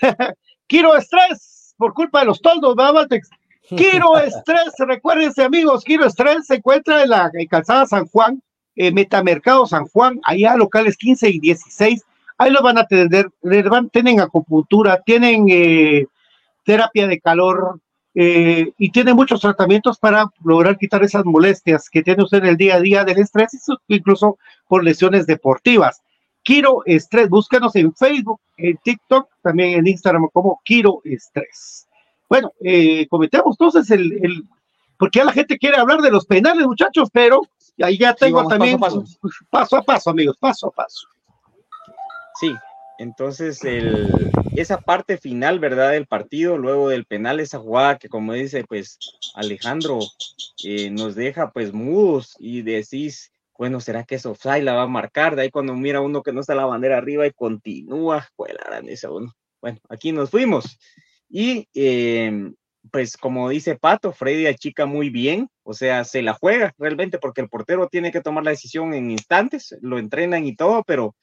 Quiero estrés por culpa de los toldos, ¿verdad, Valtex? Quiero estrés, recuérdense amigos, Quiero estrés se encuentra en la en calzada San Juan, eh, Metamercado San Juan, allá locales 15 y 16. Ahí lo van a atender, van, tienen acupuntura, tienen eh, terapia de calor eh, y tienen muchos tratamientos para lograr quitar esas molestias que tiene usted en el día a día del estrés, incluso por lesiones deportivas. Kiro Estrés, búscanos en Facebook, en TikTok, también en Instagram como Kiro Estrés. Bueno, eh, comentemos entonces el, el, porque ya la gente quiere hablar de los penales, muchachos, pero ahí ya tengo Sí, también paso a paso. paso a paso, amigos, paso a paso. Sí, entonces el, esa parte final, ¿verdad? Del partido, luego del penal, esa jugada que como dice, pues Alejandro eh, nos deja pues mudos y decís, bueno, ¿será que offside la va a marcar? De ahí cuando mira uno que no está la bandera arriba y continúa, la gran esa uno. Bueno, aquí nos fuimos. Y eh, pues como dice Pato, Freddy achica muy bien, o sea, se la juega realmente porque el portero tiene que tomar la decisión en instantes, lo entrenan y todo, pero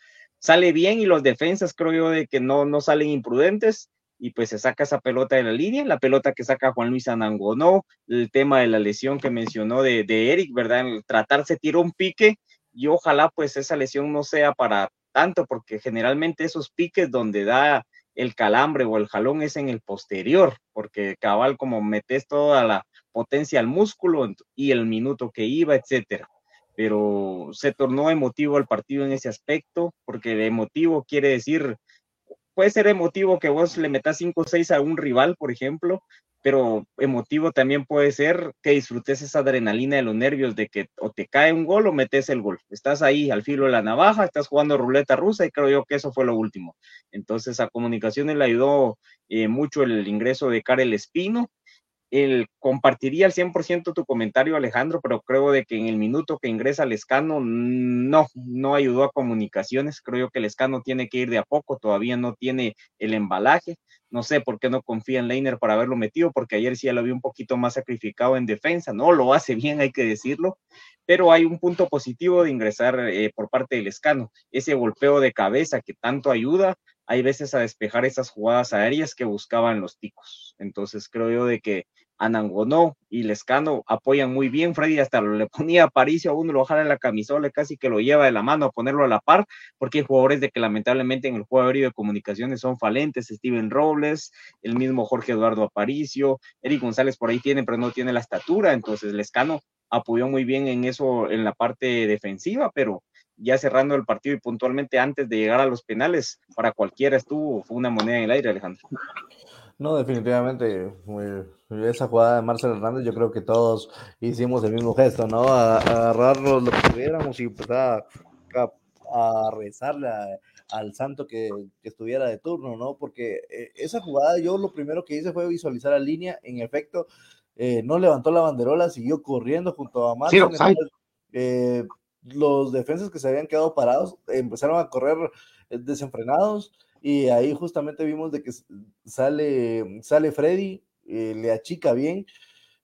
sale bien y los defensas creo yo de que no, no salen imprudentes y pues se saca esa pelota de la línea, la pelota que saca Juan Luis Anangonó, el tema de la lesión que mencionó de, de Eric, ¿verdad? El tratarse tiro un pique y ojalá pues esa lesión no sea para tanto porque generalmente esos piques donde da el calambre o el jalón es en el posterior, porque cabal como metes toda la potencia al músculo y el minuto que iba, etcétera pero se tornó emotivo el partido en ese aspecto, porque emotivo quiere decir, puede ser emotivo que vos le metas 5 o 6 a un rival, por ejemplo, pero emotivo también puede ser que disfrutes esa adrenalina de los nervios de que o te cae un gol o metes el gol. Estás ahí al filo de la navaja, estás jugando ruleta rusa y creo yo que eso fue lo último. Entonces a comunicaciones le ayudó eh, mucho el ingreso de Karel Espino, el, compartiría al 100% tu comentario, Alejandro, pero creo de que en el minuto que ingresa Lescano, no, no ayudó a comunicaciones. Creo que Lescano tiene que ir de a poco, todavía no tiene el embalaje. No sé por qué no confía en Leiner para haberlo metido, porque ayer sí ya lo vi un poquito más sacrificado en defensa. No lo hace bien, hay que decirlo, pero hay un punto positivo de ingresar eh, por parte del Lescano. Ese golpeo de cabeza que tanto ayuda, hay veces a despejar esas jugadas aéreas que buscaban los ticos. Entonces creo yo de que Anangonó y Lescano apoyan muy bien. Freddy hasta le ponía a a uno, lo jala en la camisola, casi que lo lleva de la mano a ponerlo a la par, porque hay jugadores de que lamentablemente en el juego aéreo de comunicaciones son falentes. Steven Robles, el mismo Jorge Eduardo Aparicio, Eric González por ahí tiene, pero no tiene la estatura. Entonces Lescano apoyó muy bien en eso, en la parte defensiva, pero ya cerrando el partido y puntualmente antes de llegar a los penales, para cualquiera estuvo, fue una moneda en el aire, Alejandro. No, definitivamente, esa jugada de Marcel Hernández, yo creo que todos hicimos el mismo gesto, ¿no? A, a agarrarnos lo que pudiéramos y empezar a, a- rezarle al santo que, que estuviera de turno, ¿no? Porque eh, esa jugada yo lo primero que hice fue visualizar la línea, en efecto, eh, no levantó la banderola, siguió corriendo junto a Marcel. eh, los defensas que se habían quedado parados empezaron a correr eh, desenfrenados y ahí justamente vimos de que sale, sale Freddy, eh, le achica bien,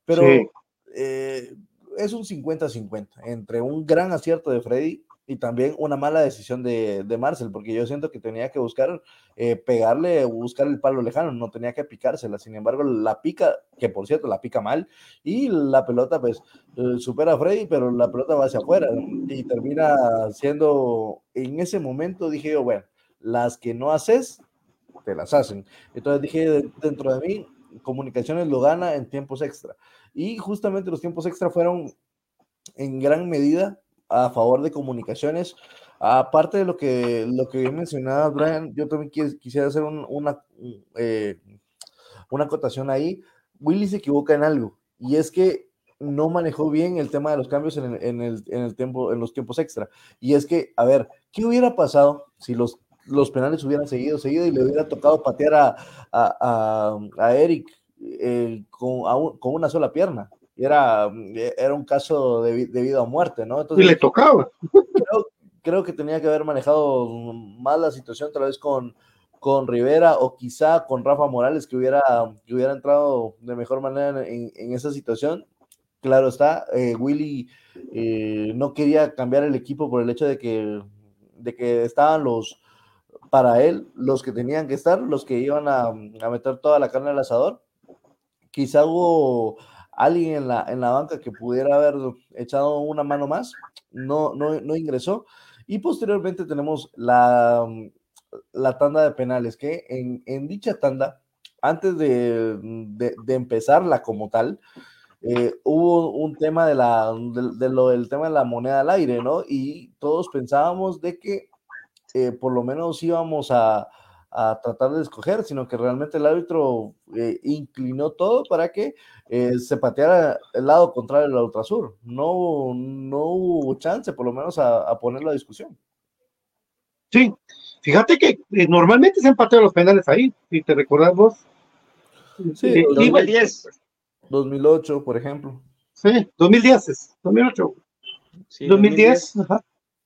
pero Sí. eh, es un 50-50 entre un gran acierto de Freddy y también una mala decisión de, de Marcel, porque yo siento que tenía que buscar eh, pegarle, buscar el palo lejano, no tenía que picársela, sin embargo la pica, que por cierto la pica mal, y la pelota pues eh, supera a Freddy, pero la pelota va hacia afuera y termina siendo, en ese momento dije yo, bueno, las que no haces, te las hacen. Entonces dije de- dentro de mí, comunicaciones lo gana en tiempos extra. Y justamente los tiempos extra fueron en gran medida a favor de comunicaciones. Aparte de lo que, lo que mencionaba Brian, yo también quis- quisiera hacer un- una, eh, una acotación ahí. Willy se equivoca en algo, y es que no manejó bien el tema de los cambios en el, en el, en el tiempo, en los tiempos extra. Y es que, a ver, ¿qué hubiera pasado si los, los penales hubieran seguido, seguido y le hubiera tocado patear a, a, a, a Eric eh, con, a un- con una sola pierna? Era, era un caso de, de vida o muerte, ¿no? Y Entonces, le tocaba. creo, creo que tenía que haber manejado más la situación tal vez con, con Rivera o quizá con Rafa Morales que hubiera, que hubiera entrado de mejor manera en, en esa situación. Claro está, eh, Willy eh, no quería cambiar el equipo por el hecho de que, de que estaban los, para él, los que tenían que estar, los que iban a, a meter toda la carne al asador. Quizá hubo alguien en la, en la banca que pudiera haber echado una mano más, no, no, no ingresó. Y posteriormente tenemos la, la tanda de penales, que en, en dicha tanda, antes de, de, de empezarla como tal, eh, hubo un tema de la, de, de lo del tema de la moneda al aire, ¿no? Y todos pensábamos de que eh, por lo menos íbamos a, a tratar de escoger, sino que realmente el árbitro eh, inclinó todo para que eh, se pateara el lado contrario del ultrasur. No, no hubo chance, por lo menos, a, a ponerlo a discusión. Sí, fíjate que eh, normalmente se empatean los penales ahí, si te recordás vos. Sí, Eh, los iba- 2010. 2008, por ejemplo. sí, 2010, es, 2008, Sí, 2010, ajá,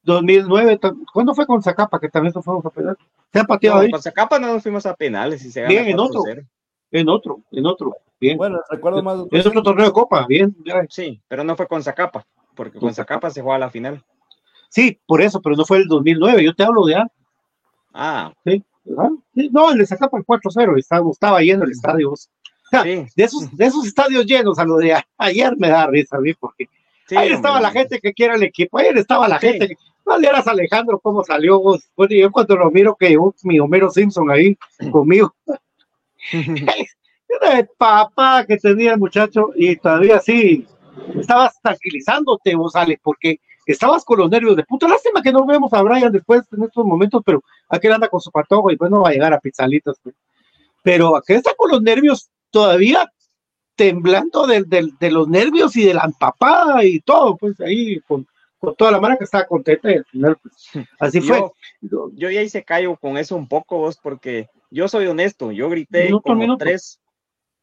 2009, tam- ¿cuándo fue con Zacapa que también se fuimos a penal? Se han pateado No, ahí, con Zacapa no nos fuimos a penales y se gana Bien, en otro. 4-0. en otro, en otro, bien. Bueno, recuerdo más. En otro torneo de Copa, bien. ya. Sí, pero no fue con Zacapa, porque con Zacapa se juega a la final. Sí, por eso, pero no fue el 2009, yo te hablo de antes. Ah, Sí, sí, no, el de Zacapa el 4-0, estaba, estaba lleno el estadio. sí. De esos, de esos estadios llenos a lo de ayer me da risa a mí, porque sí, ahí estaba hombre. la gente que quiere el equipo, ahí estaba la Sí. gente. No le eras Alejandro, cómo salió vos. Bueno, yo cuando lo miro que llegó mi Homero Simpson ahí conmigo. El papá que tenía el muchacho y todavía sí, estabas tranquilizándote vos, Alex, porque estabas con los nervios de puta. Lástima que no vemos a Brian después en estos momentos, pero aquel anda con su patojo y pues no va a llegar a pizzalitos. pues. Pero aquel está con los nervios todavía temblando de, de- de los nervios y de la empapada y todo, pues ahí con, toda la que estaba contenta y al final, pues, así fue. Yo, ya hice callo con eso un poco, vos, porque yo soy honesto, yo grité Minuto como minuto. tres,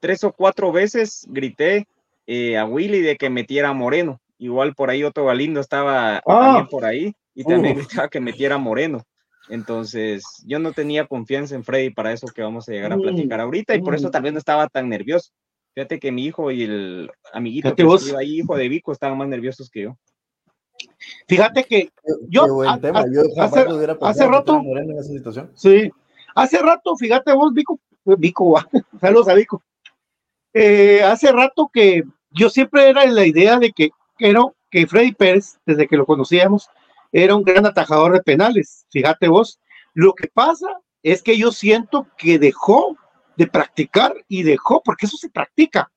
tres o cuatro veces, grité eh, a Willy de que metiera a Moreno. Igual por ahí Otto Galindo estaba también por ahí y también gritaba que metiera a Moreno. Entonces, yo no tenía confianza en Freddy para eso que vamos a llegar a Mm, platicar ahorita y por eso mm. tal vez no estaba tan nervioso. Fíjate que mi hijo y el amiguito que iba ahí, hijo de Vico, estaban más nerviosos que yo. Fíjate que Yo, a- tema. Yo hace- rato- en esa situación. Sí. Hace rato, fíjate vos, Vico, Vico, va, saludos a Vico. Eh, hace rato que yo siempre era en la idea de que, que, no, que Freddy Pérez, desde que lo conocíamos, era un gran atajador de penales. Fíjate vos, lo que pasa es que yo siento que dejó de practicar y dejó, porque eso se practica.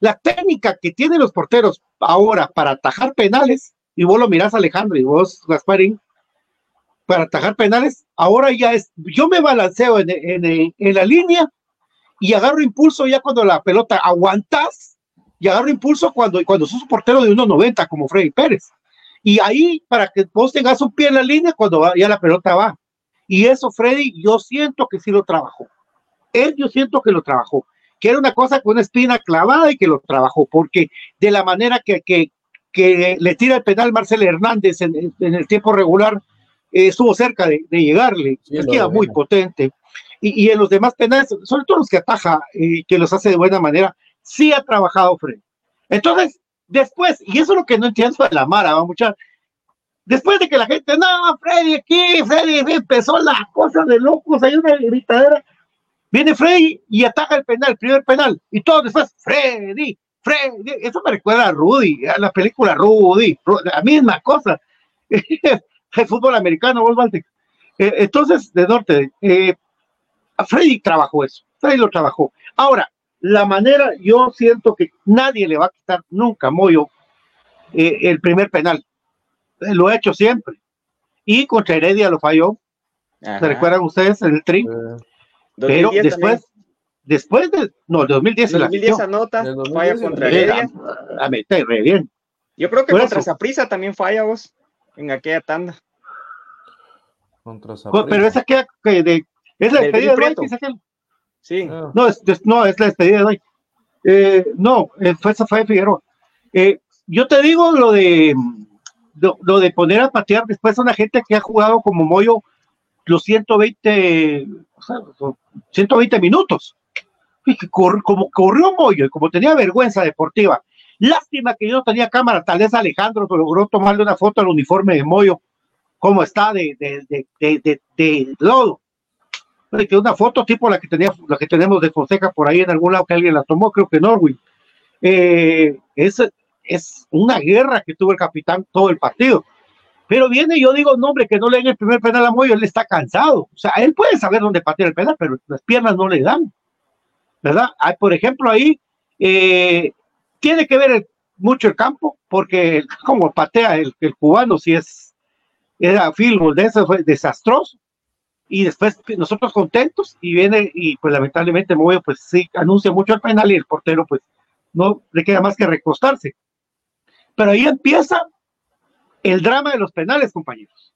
La técnica que tienen los porteros ahora para atajar penales, y vos lo mirás Alejandro y vos Gasparín, para atajar penales, ahora ya es, yo me balanceo en, en- en la línea y agarro impulso ya cuando la pelota aguantas y agarro impulso cuando, cuando sos portero de 1.90 como Freddy Pérez. Y ahí para que vos tengas un pie en la línea cuando ya la pelota va. Y eso Freddy, yo siento que sí lo trabajó. Él yo siento que lo trabajó. Que era una cosa con una espina clavada y que lo trabajó, porque de la manera que, que le tira el penal Marcel Hernández en, en el tiempo regular, eh, estuvo cerca de, de llegarle, Sí, muy potente. Y, y en los demás penales, sobre todo los que ataja y que los hace de buena manera, sí ha trabajado Freddy. Entonces, después, y eso es lo que no entiendo de la Mara, ¿va, muchachos? Después de que la gente, no, Freddy aquí, Freddy, empezó la cosa de locos, hay una gritadera. Viene Freddy y ataca el penal, el primer penal, y todo después, Freddy, Eso me recuerda a Rudy, a la película Rudy, Ru- la misma cosa. el fútbol americano, vos, Walter. Eh, entonces, de norte, eh, Freddy trabajó eso, Freddy lo trabajó. Ahora, la manera, yo siento que nadie le va a quitar nunca Moyo eh, el primer penal. Eh, Lo ha hecho siempre. Y contra Heredia lo falló. Ajá. ¿Se recuerdan ustedes en el tri? Eh, Pero 2010 después, también. Después de, no, el 2010 En se el la 2010 metió. anota, En el 2010 falla contra la Heredia. a, a meter re bien. Yo creo que Por contra eso. Saprissa también falla vos en aquella tanda. Contra Co- Saprissa. Pero esa queda que de, es la despedida de hoy, Prieto. que Sí, Ah, No, es, es- no, es la despedida de hoy. Eh, no, eh, fue, esa fue Figueroa. Eh, yo te digo lo de lo, lo de poner a patear después a una gente que ha jugado como Moyo los 120, o sea, los 120 minutos. Como corrió Moyo y como tenía vergüenza deportiva. Lástima que yo no tenía cámara, tal vez Alejandro logró tomarle una foto al uniforme de Moyo, como está de, de, de, de, de- lodo. Una foto tipo la que tenía, la que tenemos de Fonseca por ahí en algún lado que alguien la tomó, creo que Norway. Eh, es, es una guerra que tuvo el capitán todo el partido. Pero viene, yo digo, no, hombre, que no le den el primer penal a Moyo, él está cansado. O sea, él puede saber dónde patear el penal, pero las piernas no le dan. ¿Verdad? Hay, por ejemplo, ahí eh, tiene que ver el- mucho el campo, porque como patea el, el cubano, si es, era film de eso, fue desastroso y después nosotros contentos y viene y pues lamentablemente Moyo pues sí anuncia mucho el penal y el portero pues no le queda más que recostarse. Pero ahí empieza el drama de los penales, compañeros.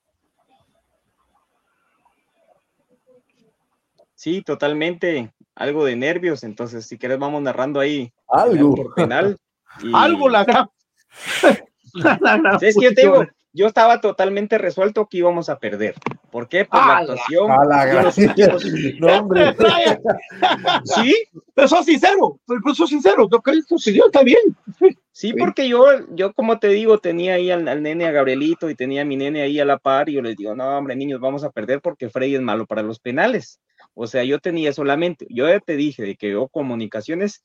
sí, totalmente. Algo de nervios. Entonces, si querés, vamos narrando ahí Algo. penal por penal. y- Algo la gran... la gran Sí, es que yo te digo, yo estaba totalmente resuelto que íbamos a perder. ¿Por qué? Por la la- actuación. A la los No, hombre. Sí, Pero sos sincero, pero sos sincero, lo que opinión está bien. sí, Sí. porque yo, yo como te digo, tenía ahí al, al nene, a Gabrielito, y tenía a mi nene ahí a la par, y yo les digo, no, hombre, niños, vamos a perder porque Freddy es malo para los penales. O sea, yo tenía solamente, yo ya te dije de que yo comunicaciones,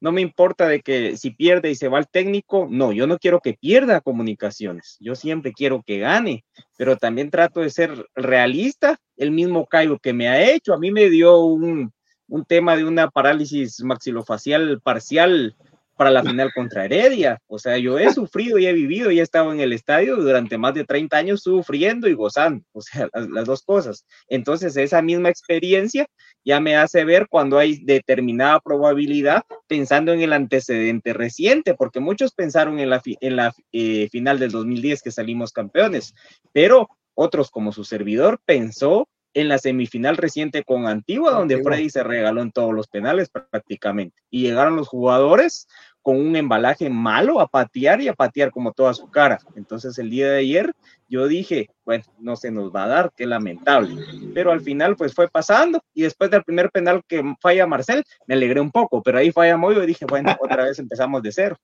no me importa de que si pierde y se va el técnico, no, yo no quiero que pierda comunicaciones, yo siempre quiero que gane, pero también trato de ser realista, el mismo Caio que me ha hecho, a mí me dio un, un tema de una parálisis maxilofacial parcial para la final contra Heredia. O sea, yo he sufrido y he vivido y he estado en el estadio durante más de 30 años sufriendo y gozando. O sea, las, dos cosas. Entonces, esa misma experiencia ya me hace ver cuando hay determinada probabilidad pensando en el antecedente reciente, porque muchos pensaron en la, fi- en la eh, final del 2010 que salimos campeones, pero otros como su servidor pensó en la semifinal reciente con Antigua, donde Antigua. Freddy se regaló en todos los penales prácticamente. Y llegaron los jugadores con un embalaje malo a patear y a patear como toda su cara. Entonces el día de ayer yo dije, bueno, no se nos va a dar, qué lamentable. Pero al final pues fue pasando y después del primer penal que falla Marcel, me alegré un poco, pero ahí falla Moyo y dije, bueno, otra vez empezamos de cero.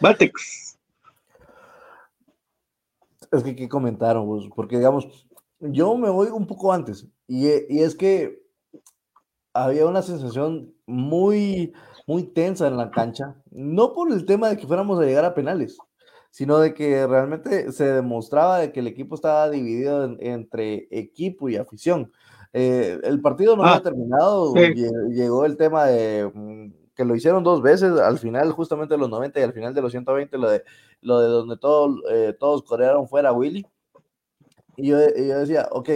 Batex. Es que, ¿qué comentaron? vos? Porque, digamos, yo me voy un poco antes. Y, e- y es que había una sensación muy, muy tensa en la cancha. No por el tema de que fuéramos a llegar a penales, sino de que realmente se demostraba de que el equipo estaba dividido en- entre equipo y afición. Eh, el partido no Ah, había terminado, sí. llegó el tema de mm, que lo hicieron dos veces, al final justamente de los 90 y al final de los 120, lo de, lo de donde todo, eh, todos corearon fuera a Willy. Y yo, decía, ok,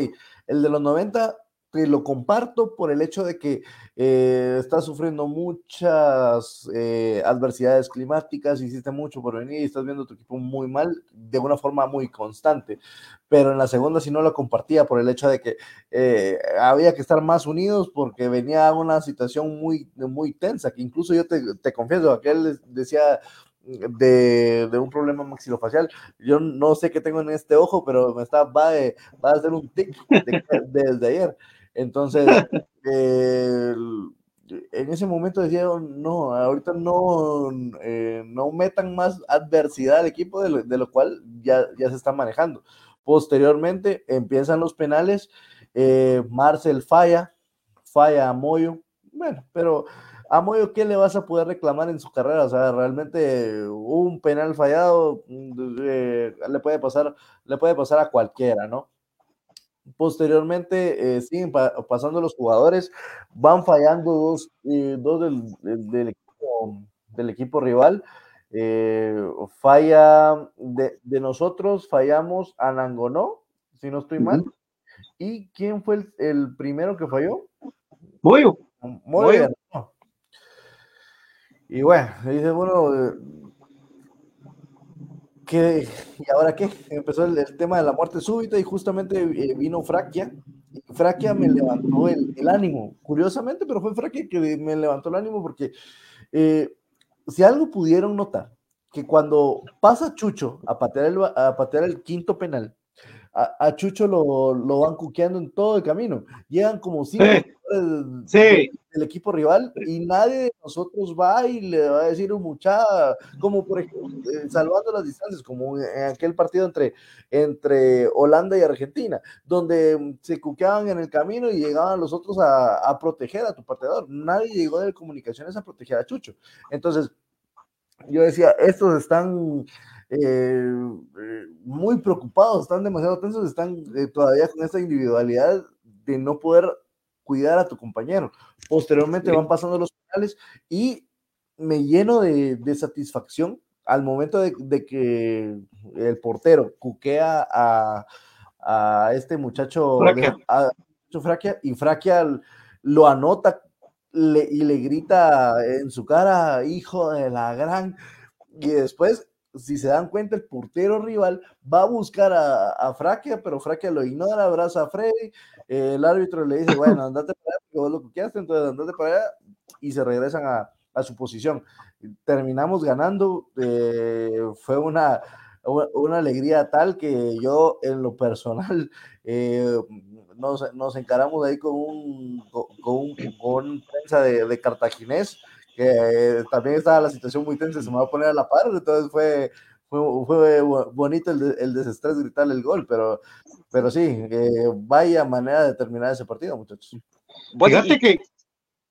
el de los 90 te lo comparto por el hecho de que eh, estás sufriendo muchas eh, adversidades climáticas, hiciste mucho por venir y estás viendo tu equipo muy mal de una forma muy constante. Pero en la segunda sí no lo compartía por el hecho de que eh, había que estar más unidos porque venía una situación muy, muy tensa, que incluso yo te, te confieso, aquel decía de, de un problema maxilofacial. Yo no sé qué tengo en este ojo, pero me está, va, de- va a hacer un tic de- desde ayer. Entonces, eh, en ese momento decía, no, ahorita no, eh, no metan más adversidad al equipo, de lo, de lo cual ya, ya se está manejando. Posteriormente empiezan los penales, eh, Marcel falla, falla a Moyo, bueno, pero a Moyo, ¿qué le vas a poder reclamar en su carrera? O sea, realmente un penal fallado eh, le puede pasar, le puede pasar a cualquiera, ¿no? Posteriormente eh, siguen pa- pasando los jugadores, van fallando dos, eh, dos del, del- del equipo, del equipo rival. falla de, de nosotros, fallamos a Nangonó, si no estoy mal. ¿Y quién fue el, el primero que falló? Bien. ¿no? Y bueno, dice, bueno, eh, ¿qué, ¿y ahora qué? Empezó el, tema de la muerte súbita y justamente eh, vino Fraquia. y Fraquia me levantó el, ánimo, curiosamente, pero fue Fraquia que me levantó el ánimo porque eh, si algo pudieron notar, que cuando pasa Chucho a patear el, a patear el quinto penal, a, Chucho lo, lo van cuqueando en todo el camino. Llegan como cinco Sí. Jugadores Sí. de- del equipo rival y nadie de nosotros va y le va a decir un muchacha, como por ejemplo, eh, salvando las distancias, como en aquel partido entre, entre Holanda y Argentina, donde se cuqueaban en el camino y llegaban los otros a, a proteger a tu pateador. Nadie llegó de comunicaciones a proteger a Chucho. Entonces, yo decía, estos están eh, eh, muy preocupados, están demasiado tensos, están eh, todavía con esta individualidad de no poder cuidar a tu compañero. Posteriormente Sí. van pasando los penales y me lleno de, de satisfacción al momento de, de que el portero cuquea a, a este muchacho Fraquia. a- Fraquia, y Fraquia lo anota le- y le grita en su cara, hijo de la gran. Y después, si se dan cuenta, el portero rival va a buscar a, a Fraquia, pero Fraquia lo ignora, abraza a Freddy. eh, el árbitro le dice, bueno, andate para allá, porque vos lo cuqueaste, entonces andate para allá, y se regresan a, a su posición. Terminamos ganando, eh, fue una, una- alegría tal que yo, en lo personal, eh, nos, nos encaramos ahí con un, con, con un, con prensa de, de cartaginés, que eh, también estaba la situación muy tensa, se me va a poner a la par, entonces fue, fue, fue bo- bonito el, el desestrés gritarle el gol, pero, pero sí, eh, vaya manera de terminar ese partido, muchachos. Fíjate y- que.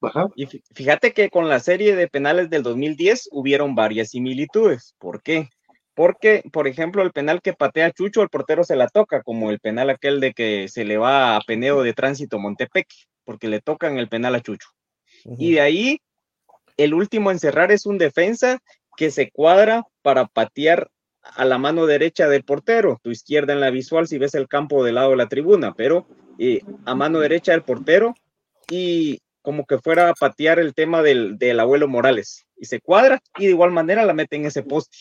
Ajá. Y fí- fíjate que con la serie de penales del 2010 hubieron varias similitudes. ¿Por qué? Porque, por ejemplo, el penal que patea Chucho, el portero se la toca, como el penal aquel de que se le va a Peneo de Tránsito Montepeque, porque le tocan el penal a Chucho. Y de ahí, el último en cerrar es un defensa que se cuadra para patear a la mano derecha del portero, tu izquierda en la visual si ves el campo del lado de la tribuna, pero eh, a mano derecha del portero y como que fuera a patear el tema del, del abuelo Morales. Y se cuadra y de igual manera la mete en ese poste.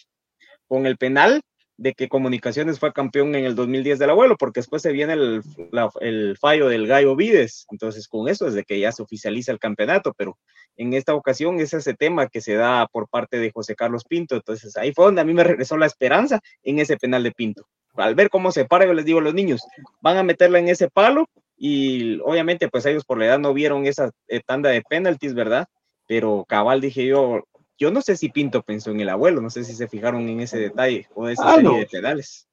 Con el penal de que Comunicaciones fue campeón en el 2010 del abuelo, porque después se viene el, el fallo del Gallo Vides. Entonces, con eso es de que ya se oficializa el campeonato, pero en esta ocasión es ese tema que se da por parte de José Carlos Pinto. Entonces, ahí fue donde a mí me regresó la esperanza en ese penal de Pinto. Al ver cómo se para, yo les digo a los niños, van a meterla en ese palo y obviamente pues ellos por la edad no vieron esa eh, tanda de penaltis, ¿verdad? Pero cabal dije yo, yo no sé si Pinto pensó en el abuelo, no sé si se fijaron en ese detalle o de esa Ah, serie no. de penales,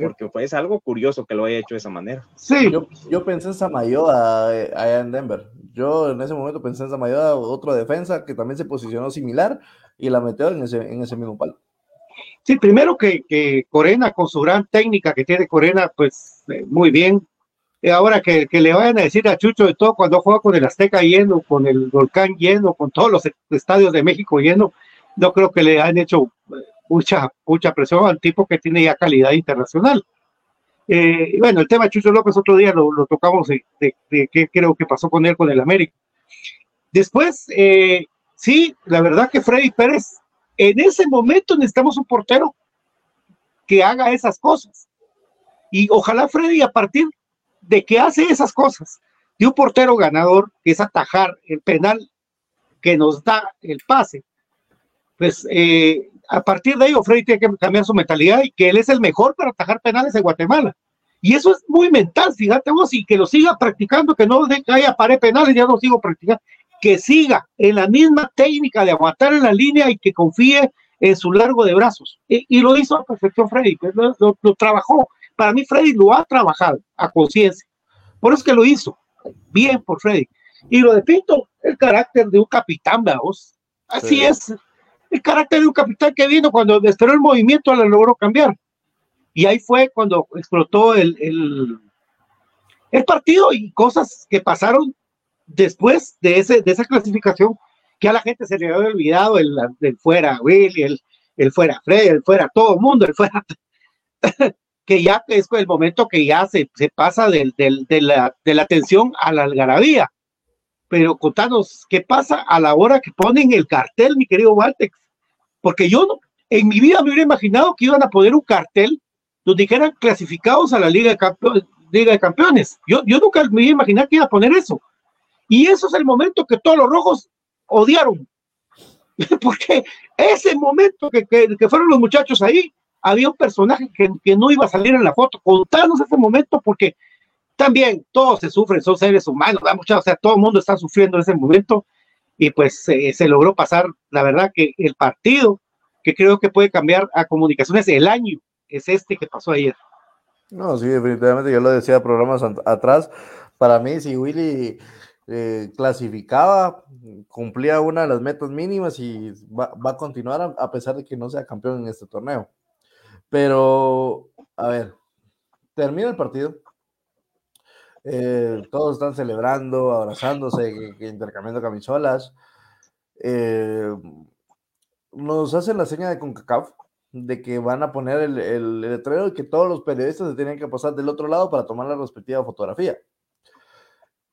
porque pues es algo curioso que lo haya hecho de esa manera. Sí, Yo, yo pensé en Samayoa eh, allá en Denver. Yo en ese momento pensé en Samayoa, otro defensa que también se posicionó similar y la metió en ese, en ese mismo palo. Sí, primero que, que Corena, con su gran técnica que tiene Corena, pues eh, muy bien. Y ahora que, que le vayan a decir a Chucho de todo cuando juega con el Azteca lleno, con el Volcán lleno, con todos los estadios de México lleno, no creo que le han hecho eh, mucha, mucha presión al tipo que tiene ya calidad internacional. Eh, y bueno, el tema de Chucho López otro día lo, lo tocamos de, de, de qué creo que pasó con él con el América. Después, eh, sí, la verdad que Freddy Pérez en ese momento necesitamos un portero que haga esas cosas. Y ojalá Freddy, a partir de que hace esas cosas, de un portero ganador, que es atajar el penal que nos da el pase, pues eh, a partir de ello Freddy tiene que cambiar su mentalidad y que él es el mejor para atajar penales en Guatemala. Y eso es muy mental, fíjate vos, y que lo siga practicando, que no haya pared penales, ya lo sigo practicando, que siga en la misma técnica de aguantar en la línea y que confíe en su largo de brazos. Y, lo hizo a perfección Freddy, pues, lo trabajó. Para mí Freddy lo ha trabajado a conciencia. Por eso es que lo hizo. Bien por Freddy. Y lo de Pinto, el carácter de un capitán, vamos. Así Sí. es. El carácter de un capitán que vino cuando esperó el movimiento, lo logró cambiar. Y ahí fue cuando explotó el, el, el partido y cosas que pasaron después de, ese, de esa clasificación que a la gente se le había olvidado el, el fuera Willy, el, el fuera Fred, el fuera todo el mundo, el fuera que ya es el momento que ya se, pasa del, de, la, de la tensión a la algarabía. pero contanos, ¿qué pasa a la hora que ponen el cartel, mi querido Valtex? Porque yo en mi vida me hubiera imaginado que iban a poner un cartel donde dijeran clasificados a la Liga de, Campeones. Yo, yo nunca me iba a que iba a poner eso. Y eso es el momento que todos los rojos odiaron. Porque ese momento que, que, que fueron los muchachos ahí, había un personaje que, que, no iba a salir en la foto. Contanos ese momento porque también todos se sufren, son seres humanos, o sea, todo el mundo está sufriendo en ese momento y pues se logró pasar, la verdad que el partido que creo que puede cambiar a comunicaciones el año es este que pasó ayer. No, sí, definitivamente, yo lo decía programas atrás, para mí si Willy eh, clasificaba, cumplía una de las metas mínimas y va, va a continuar a, a pesar de que no sea campeón en este torneo. Pero, a ver, termina el partido, eh, todos están celebrando, abrazándose, intercambiando camisolas. Eh, nos hacen la seña de CONCACAF de que van a poner el, letrero y que todos los periodistas se tienen que pasar del otro lado para tomar la respectiva fotografía.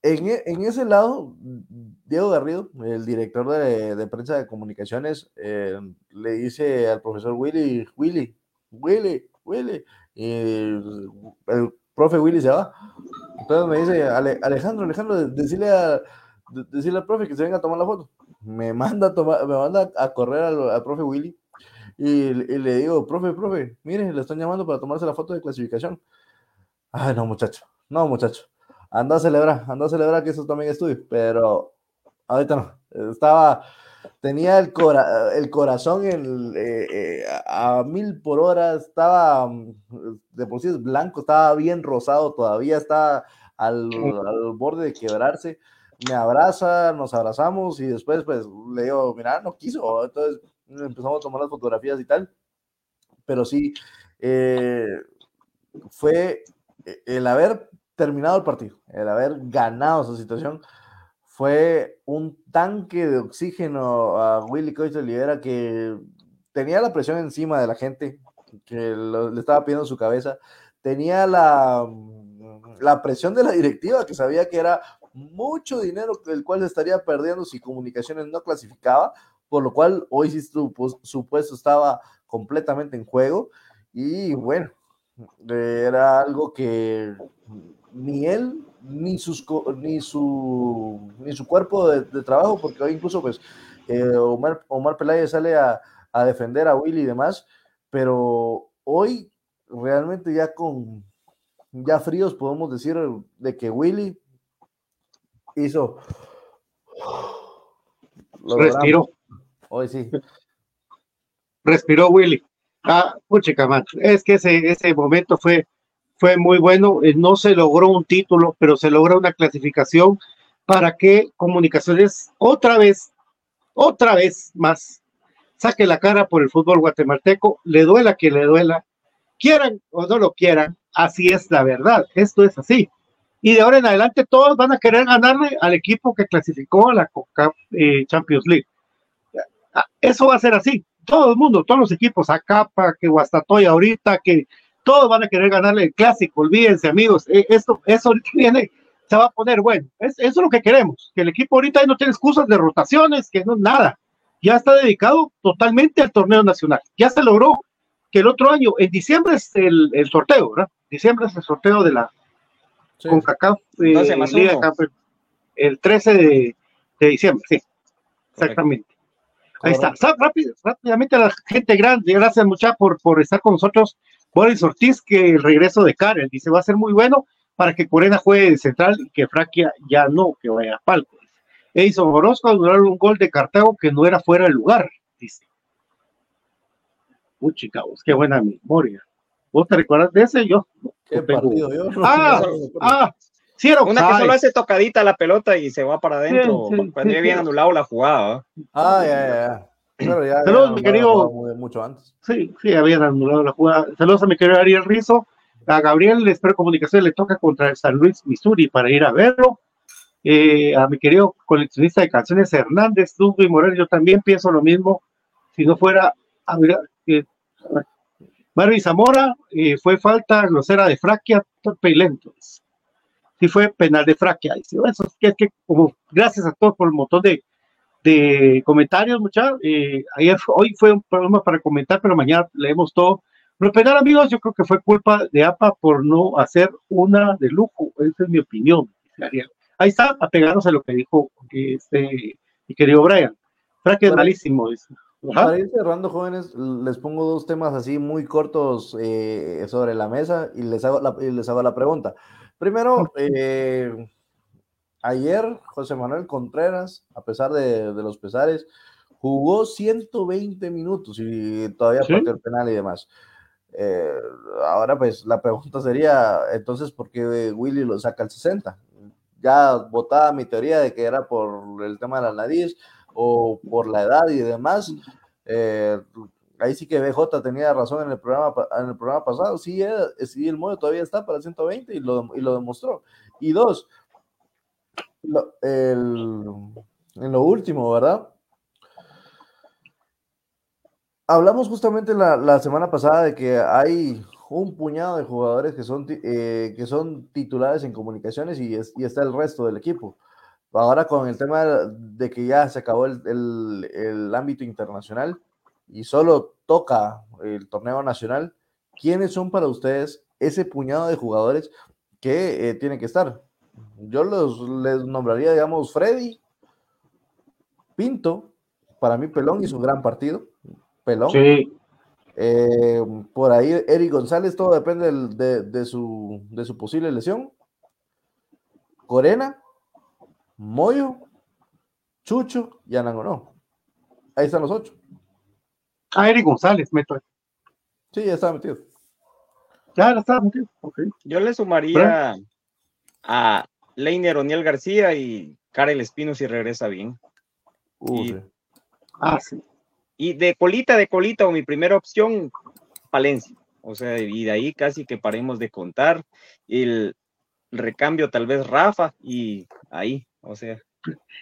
En, e, en ese lado, Diego Garrido, el director de, de prensa de comunicaciones, eh, le dice al profesor Willy, Willy, Willy, Willy, y el, el profe Willy se va. Entonces me dice, Ale, Alejandro, Alejandro, decirle, a, decirle al profe que se venga a tomar la foto. Me manda a, tomar, me manda a correr al, al profe Willy y, y, le digo, profe, profe, mire, le están llamando para tomarse la foto de clasificación. Ay, no, muchacho, no, muchacho. Anda a celebrar, anda a celebrar que eso también es tuyo, pero ahorita no. Estaba, tenía el, cora el corazón en, eh, eh, a mil por hora, estaba de por sí es blanco, estaba bien rosado todavía, está al, al, borde de quebrarse. Me abraza, nos abrazamos y después pues le digo, mira, no quiso, entonces empezamos a tomar las fotografías y tal, pero sí, eh, fue el haber terminado el partido, el haber ganado esa situación, fue un tanque de oxígeno a Willy Coach Olivera que tenía la presión encima de la gente que le estaba pidiendo su cabeza, tenía la, la presión de la directiva que sabía que era mucho dinero el cual estaría perdiendo si comunicaciones no clasificaba, por lo cual hoy sí su, su puesto estaba completamente en juego. Y bueno, era algo que ni él ni, sus, ni, su, ni su cuerpo de, de trabajo, porque hoy incluso pues eh, Omar, Omar Peláez sale a, a, defender a Willy y demás, pero hoy realmente ya con ya fríos podemos decir de que Willy hizo respiró. Hoy sí. Respiró Willy. Ah puchica man. es que ese, ese momento fue fue muy bueno. Eh, no se logró un título, pero se logra una clasificación para que Comunicaciones otra vez, otra vez más, saque la cara por el fútbol guatemalteco, le duela que le duela, quieran o no lo quieran, así es la verdad, esto es así. Y de ahora en adelante todos van a querer ganarle al equipo que clasificó a la eh, Champions League. Ah, eso va a ser así. Todo el mundo, todos los equipos, Acapa, que Guastatoya ahorita, que todos van a querer ganarle el clásico, olvídense amigos, e, esto, eso ahorita viene, se va a poner bueno, es, eso es lo que queremos, que el equipo ahorita no tiene excusas de rotaciones, que no nada, ya está dedicado totalmente al torneo nacional, ya se logró que el otro año, en diciembre es el, el sorteo, ¿verdad? Diciembre es el sorteo de la sí. CONCACAF eh, Liga Campeón, el 13 de, de diciembre, sí, exactamente. Ahí está. Rápido, rápidamente a la gente grande, gracias mucha por, por estar con nosotros. Boris Ortiz, que el regreso de Karen, dice, va a ser muy bueno para que Corena juegue de central y que Fraquia ya no, que vaya a palco. Edison Orozco a un gol de Cartago que no era fuera de lugar, dice. Uy, chicos, qué buena memoria. ¿Vos te recuerdas de ese? Yo. ¿Qué partido? Yo no ah, ah, sí era Una que solo hace tocadita la pelota y se va para adentro sí, sí, cuando sí, bien anulado la jugada. Ah, ya, ya. Ya, Saludos, mi querido. Mucho antes. Sí, sí, habían anulado la jugada. Saludos a mi querido Ariel Rizo. A Gabriel, espero comunicación, le toca contra el San Luis, Missouri, para ir a verlo. Eh, a mi querido coleccionista de canciones Hernández, Dugo y Morel, yo también pienso lo mismo. Si no fuera, a eh, Marvin Zamora, eh, fue falta grosera de Fraquia, torpe y lento. sí fue penal de eso es que, es que como gracias a todos por el montón de, de comentarios, muchachos. Eh, ayer, hoy fue un programa para comentar, pero mañana leemos todo. Lo penal, amigos, yo creo que fue culpa de APA por no hacer una de lujo. Esa es mi opinión. Ahí está, apegándose a lo que dijo este, mi querido Brian. Fraque es Bueno, malísimo. Ajá. Para ir cerrando, jóvenes, les pongo dos temas así muy cortos eh, sobre la mesa y les hago la, y les hago la pregunta. Primero, eh, ayer José Manuel Contreras, a pesar de, de los pesares, jugó 120 minutos y todavía Sí. pateó el penal y demás. Eh, ahora, pues la pregunta sería: entonces, ¿por qué Willy lo saca al 60? Ya votaba mi teoría de que era por el tema de la nariz o por la edad y demás. Eh, ahí sí que BJ tenía razón en el programa, en el programa pasado. Sí, era- sí, el modo todavía está para 120 y lo, y lo demostró. Y dos, en lo último, ¿verdad? Hablamos justamente la, la semana pasada de que hay un puñado de jugadores que son, eh, que son titulares en comunicaciones y, es- y está el resto del equipo. Ahora con el tema de que ya se acabó el, el- el ámbito internacional y solo toca el torneo nacional, ¿quiénes son para ustedes ese puñado de jugadores que eh, tienen que estar? Yo los, les nombraría, digamos, Freddy, Pinto, para mí Pelón hizo un gran partido. Pelón. Sí, Eh, por ahí Eric González, todo depende del- de, de su, de su posible lesión. Corena, Moyo, Chucho y Anangonó. Ahí están los ocho. a Eric González, meto. ahí. Sí, ya estaba metido. Ya, ya está, metido. ok. Yo le sumaría a Leiner Oniel García y Karel Espino si regresa bien. Uh, Y- sí. Ah, sí. Y de colita, de colita, o mi primera opción, Palencia. O sea, y de ahí casi que paremos de contar. El recambio tal vez Rafa y ahí, o sea.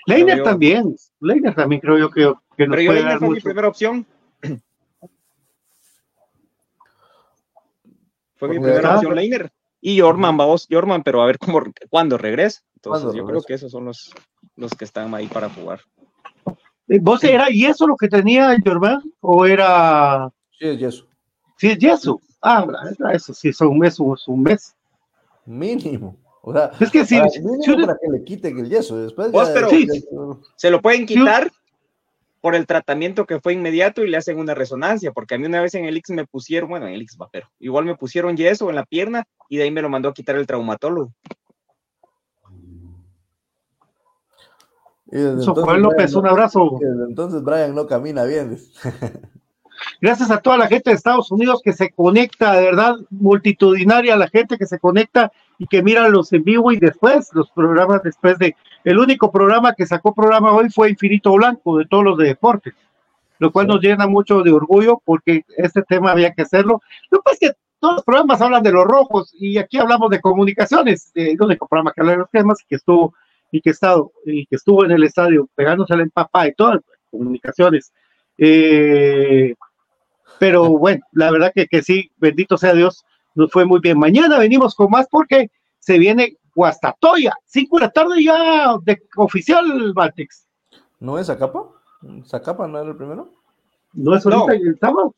Leiner yo- también. Leiner también creo yo que, que nos Pero yo puede Leiner dar fue mi primera opción. Fue mi Porque primera acá- opción Leiner. Y Jorman, vamos, Jorman, pero a ver cómo, cuándo regresa. Entonces ¿Cuándo yo creo que esos son los, los que están ahí para jugar. Eh, ¿Vos era y eso lo que tenía el Jordan? ¿O era.? Sí, es yeso. Sí, es yeso. Ah, era eso sí, son un mes, es un mes. Mínimo. O sea, Es que si, para, si para que le quiten el yeso. Después Vos, ya- pero- Sí. ya- Se lo pueden Sí. quitar por el tratamiento que fue inmediato y le hacen una resonancia, porque a mí una vez en el Ix me pusieron, bueno, en el Ix va, pero igual me pusieron yeso en la pierna y de ahí me lo mandó a quitar el traumatólogo. y desde Eso entonces fue López, Brian un abrazo. desde entonces Brian no camina bien. Gracias a toda la gente de Estados Unidos que se conecta, de verdad, multitudinaria la gente que se conecta y que mira los en vivo y después, los programas después de. El único programa que sacó programa hoy fue Infinito Blanco, de todos los de deportes, lo cual Sí. nos llena mucho de orgullo porque este tema había que hacerlo. Lo que pasa es que todos los programas hablan de los rojos y aquí hablamos de comunicaciones, eh, el único programa que habla de los temas que estuvo y que, estado, y que estuvo en el estadio pegándose al empapá y todas las comunicaciones. Eh, pero bueno, la verdad que, que sí, bendito sea Dios, nos fue muy bien. Mañana venimos con más porque se viene Guastatoya, 5 de la tarde ya de oficial, Baltex. ¿No es Zacapa? ¿Zacapa no era el primero? No es No. ahorita el sábado.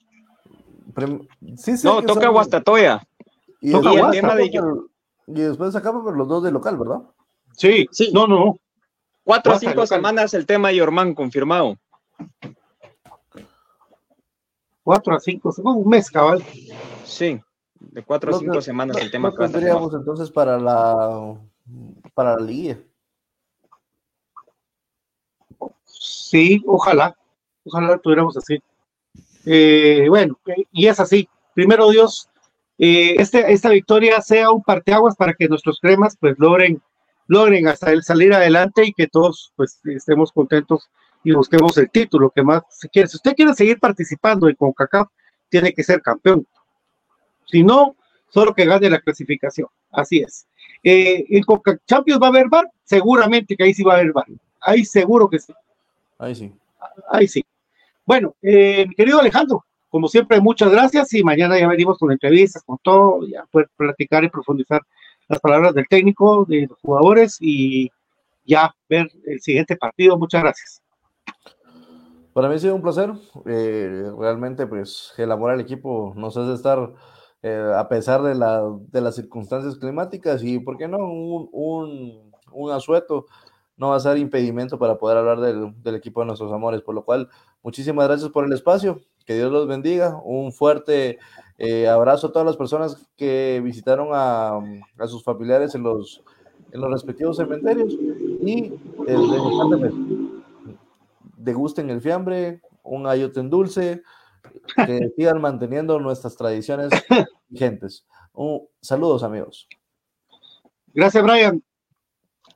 Sí sé No, toca Guastatoya. Y toca Guasta. Zacapa, tema de- pero- Y después Zacapa, pero los dos de local, ¿verdad? Sí, Sí. no, no, no. Cuatro o cinco local. semanas el tema de confirmado. 4 a 5, un mes, cabal. Sí, de cuatro o cinco semanas el tema estar tendríamos entonces para la para la liga. Sí, ojalá, ojalá lo tuviéramos así. Eh, bueno, y es así. Primero Dios, eh, este, esta victoria sea un parteaguas para que nuestros cremas pues logren, logren hasta el salir adelante y que todos pues estemos contentos y busquemos el título que más se quiere. Si usted quiere seguir participando en CONCACAF, tiene que ser campeón. Si no, solo que gane la clasificación. Así es. Eh, en Conca Champions va a haber bar, seguramente que ahí sí va a haber bar. Ahí seguro que sí. Ahí sí. Ahí sí. Bueno, eh, mi querido Alejandro, como siempre, muchas gracias y mañana ya venimos con entrevistas, con todo, ya poder platicar y profundizar las palabras del técnico, de los jugadores y ya ver el siguiente partido. Muchas gracias. Para mí ha sido un placer. Eh, realmente, pues, el amor al equipo nos hace estar, eh, a pesar de, la, de, las circunstancias climáticas y, ¿por qué no? Un, asueto no va a ser impedimento para poder hablar del, equipo de nuestros amores. Por lo cual, muchísimas gracias por el espacio. Que Dios los bendiga. Un fuerte eh, abrazo a todas las personas que visitaron a, sus familiares en los, respectivos cementerios y eh, degusten el fiambre, un ayote en dulce, que sigan manteniendo nuestras tradiciones vigentes. Uh, saludos amigos. Gracias Brian.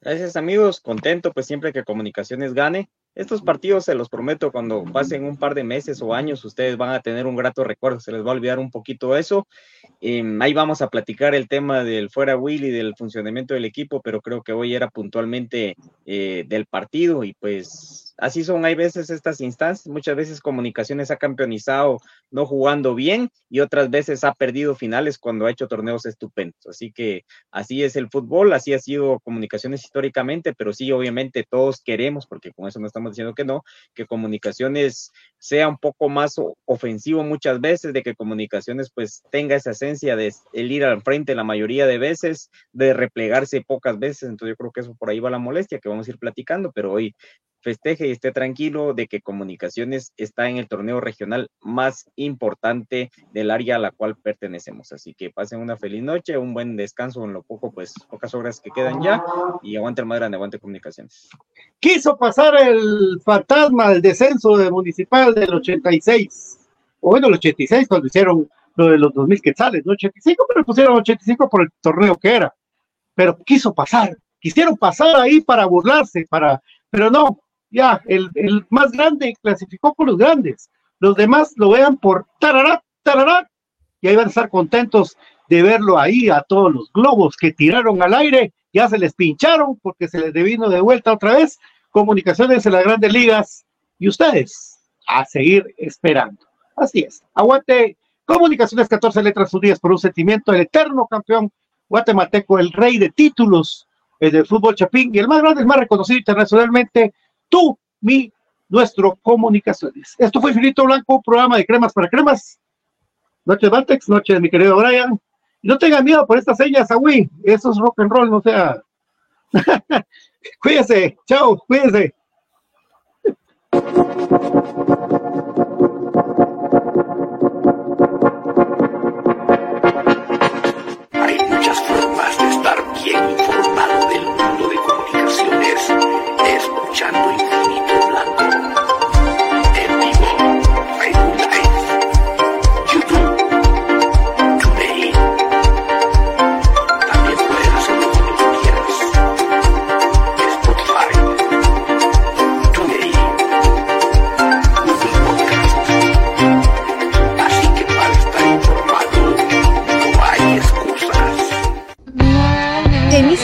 Gracias amigos, contento pues siempre que Comunicaciones gane estos partidos, se los prometo, cuando pasen un par de meses o años, ustedes van a tener un grato recuerdo, se les va a olvidar un poquito eso. Eh, ahí vamos a platicar el tema del fuera Will y del funcionamiento del equipo, pero creo que hoy era puntualmente eh, del partido y pues así son, hay veces estas instancias, muchas veces Comunicaciones ha campeonizado no jugando bien y otras veces ha perdido finales cuando ha hecho torneos estupendos. Así que así es el fútbol, así ha sido Comunicaciones históricamente, pero sí, obviamente todos queremos, porque con eso no estamos diciendo que no, que Comunicaciones sea un poco más ofensivo muchas veces, de que Comunicaciones pues tenga esa esencia de el ir al frente la mayoría de veces, de replegarse pocas veces, entonces yo creo que eso por ahí va la molestia que vamos a ir platicando, pero hoy festeje y esté tranquilo de que Comunicaciones está en el torneo regional más importante del área a la cual pertenecemos. Así que pasen una feliz noche, un buen descanso en lo poco, pues pocas horas que quedan ya y aguante el más grande, aguante Comunicaciones. Quiso pasar el fantasma del descenso de Municipal del 86, o bueno, el 86 cuando hicieron lo de los 2000 quetzales, ¿no? 85, pero pusieron 85 por el torneo que era. Pero quiso pasar, quisieron pasar ahí para burlarse, para, pero no, ya, el, el, más grande clasificó con los grandes. Los demás lo vean por tarará, tarará, y ahí van a estar contentos de verlo ahí a todos los globos que tiraron al aire, ya se les pincharon porque se les devino de vuelta otra vez. Comunicaciones en las grandes ligas y ustedes a seguir esperando. Así es. Aguante Comunicaciones 14 letras unidas por un sentimiento, el eterno campeón guatemalteco, el rey de títulos el del fútbol chapín y el más grande, el más reconocido internacionalmente, tú, mi, nuestro comunicaciones. Esto fue Infinito Blanco, programa de cremas para cremas. Noche de noche de mi querido Brian. No tengan miedo por estas señas, Agui. Eso es rock and roll, no sea. cuídense, chao, cuídense. Hay muchas formas de estar bien informado del mundo de comunicaciones escuchando Infinito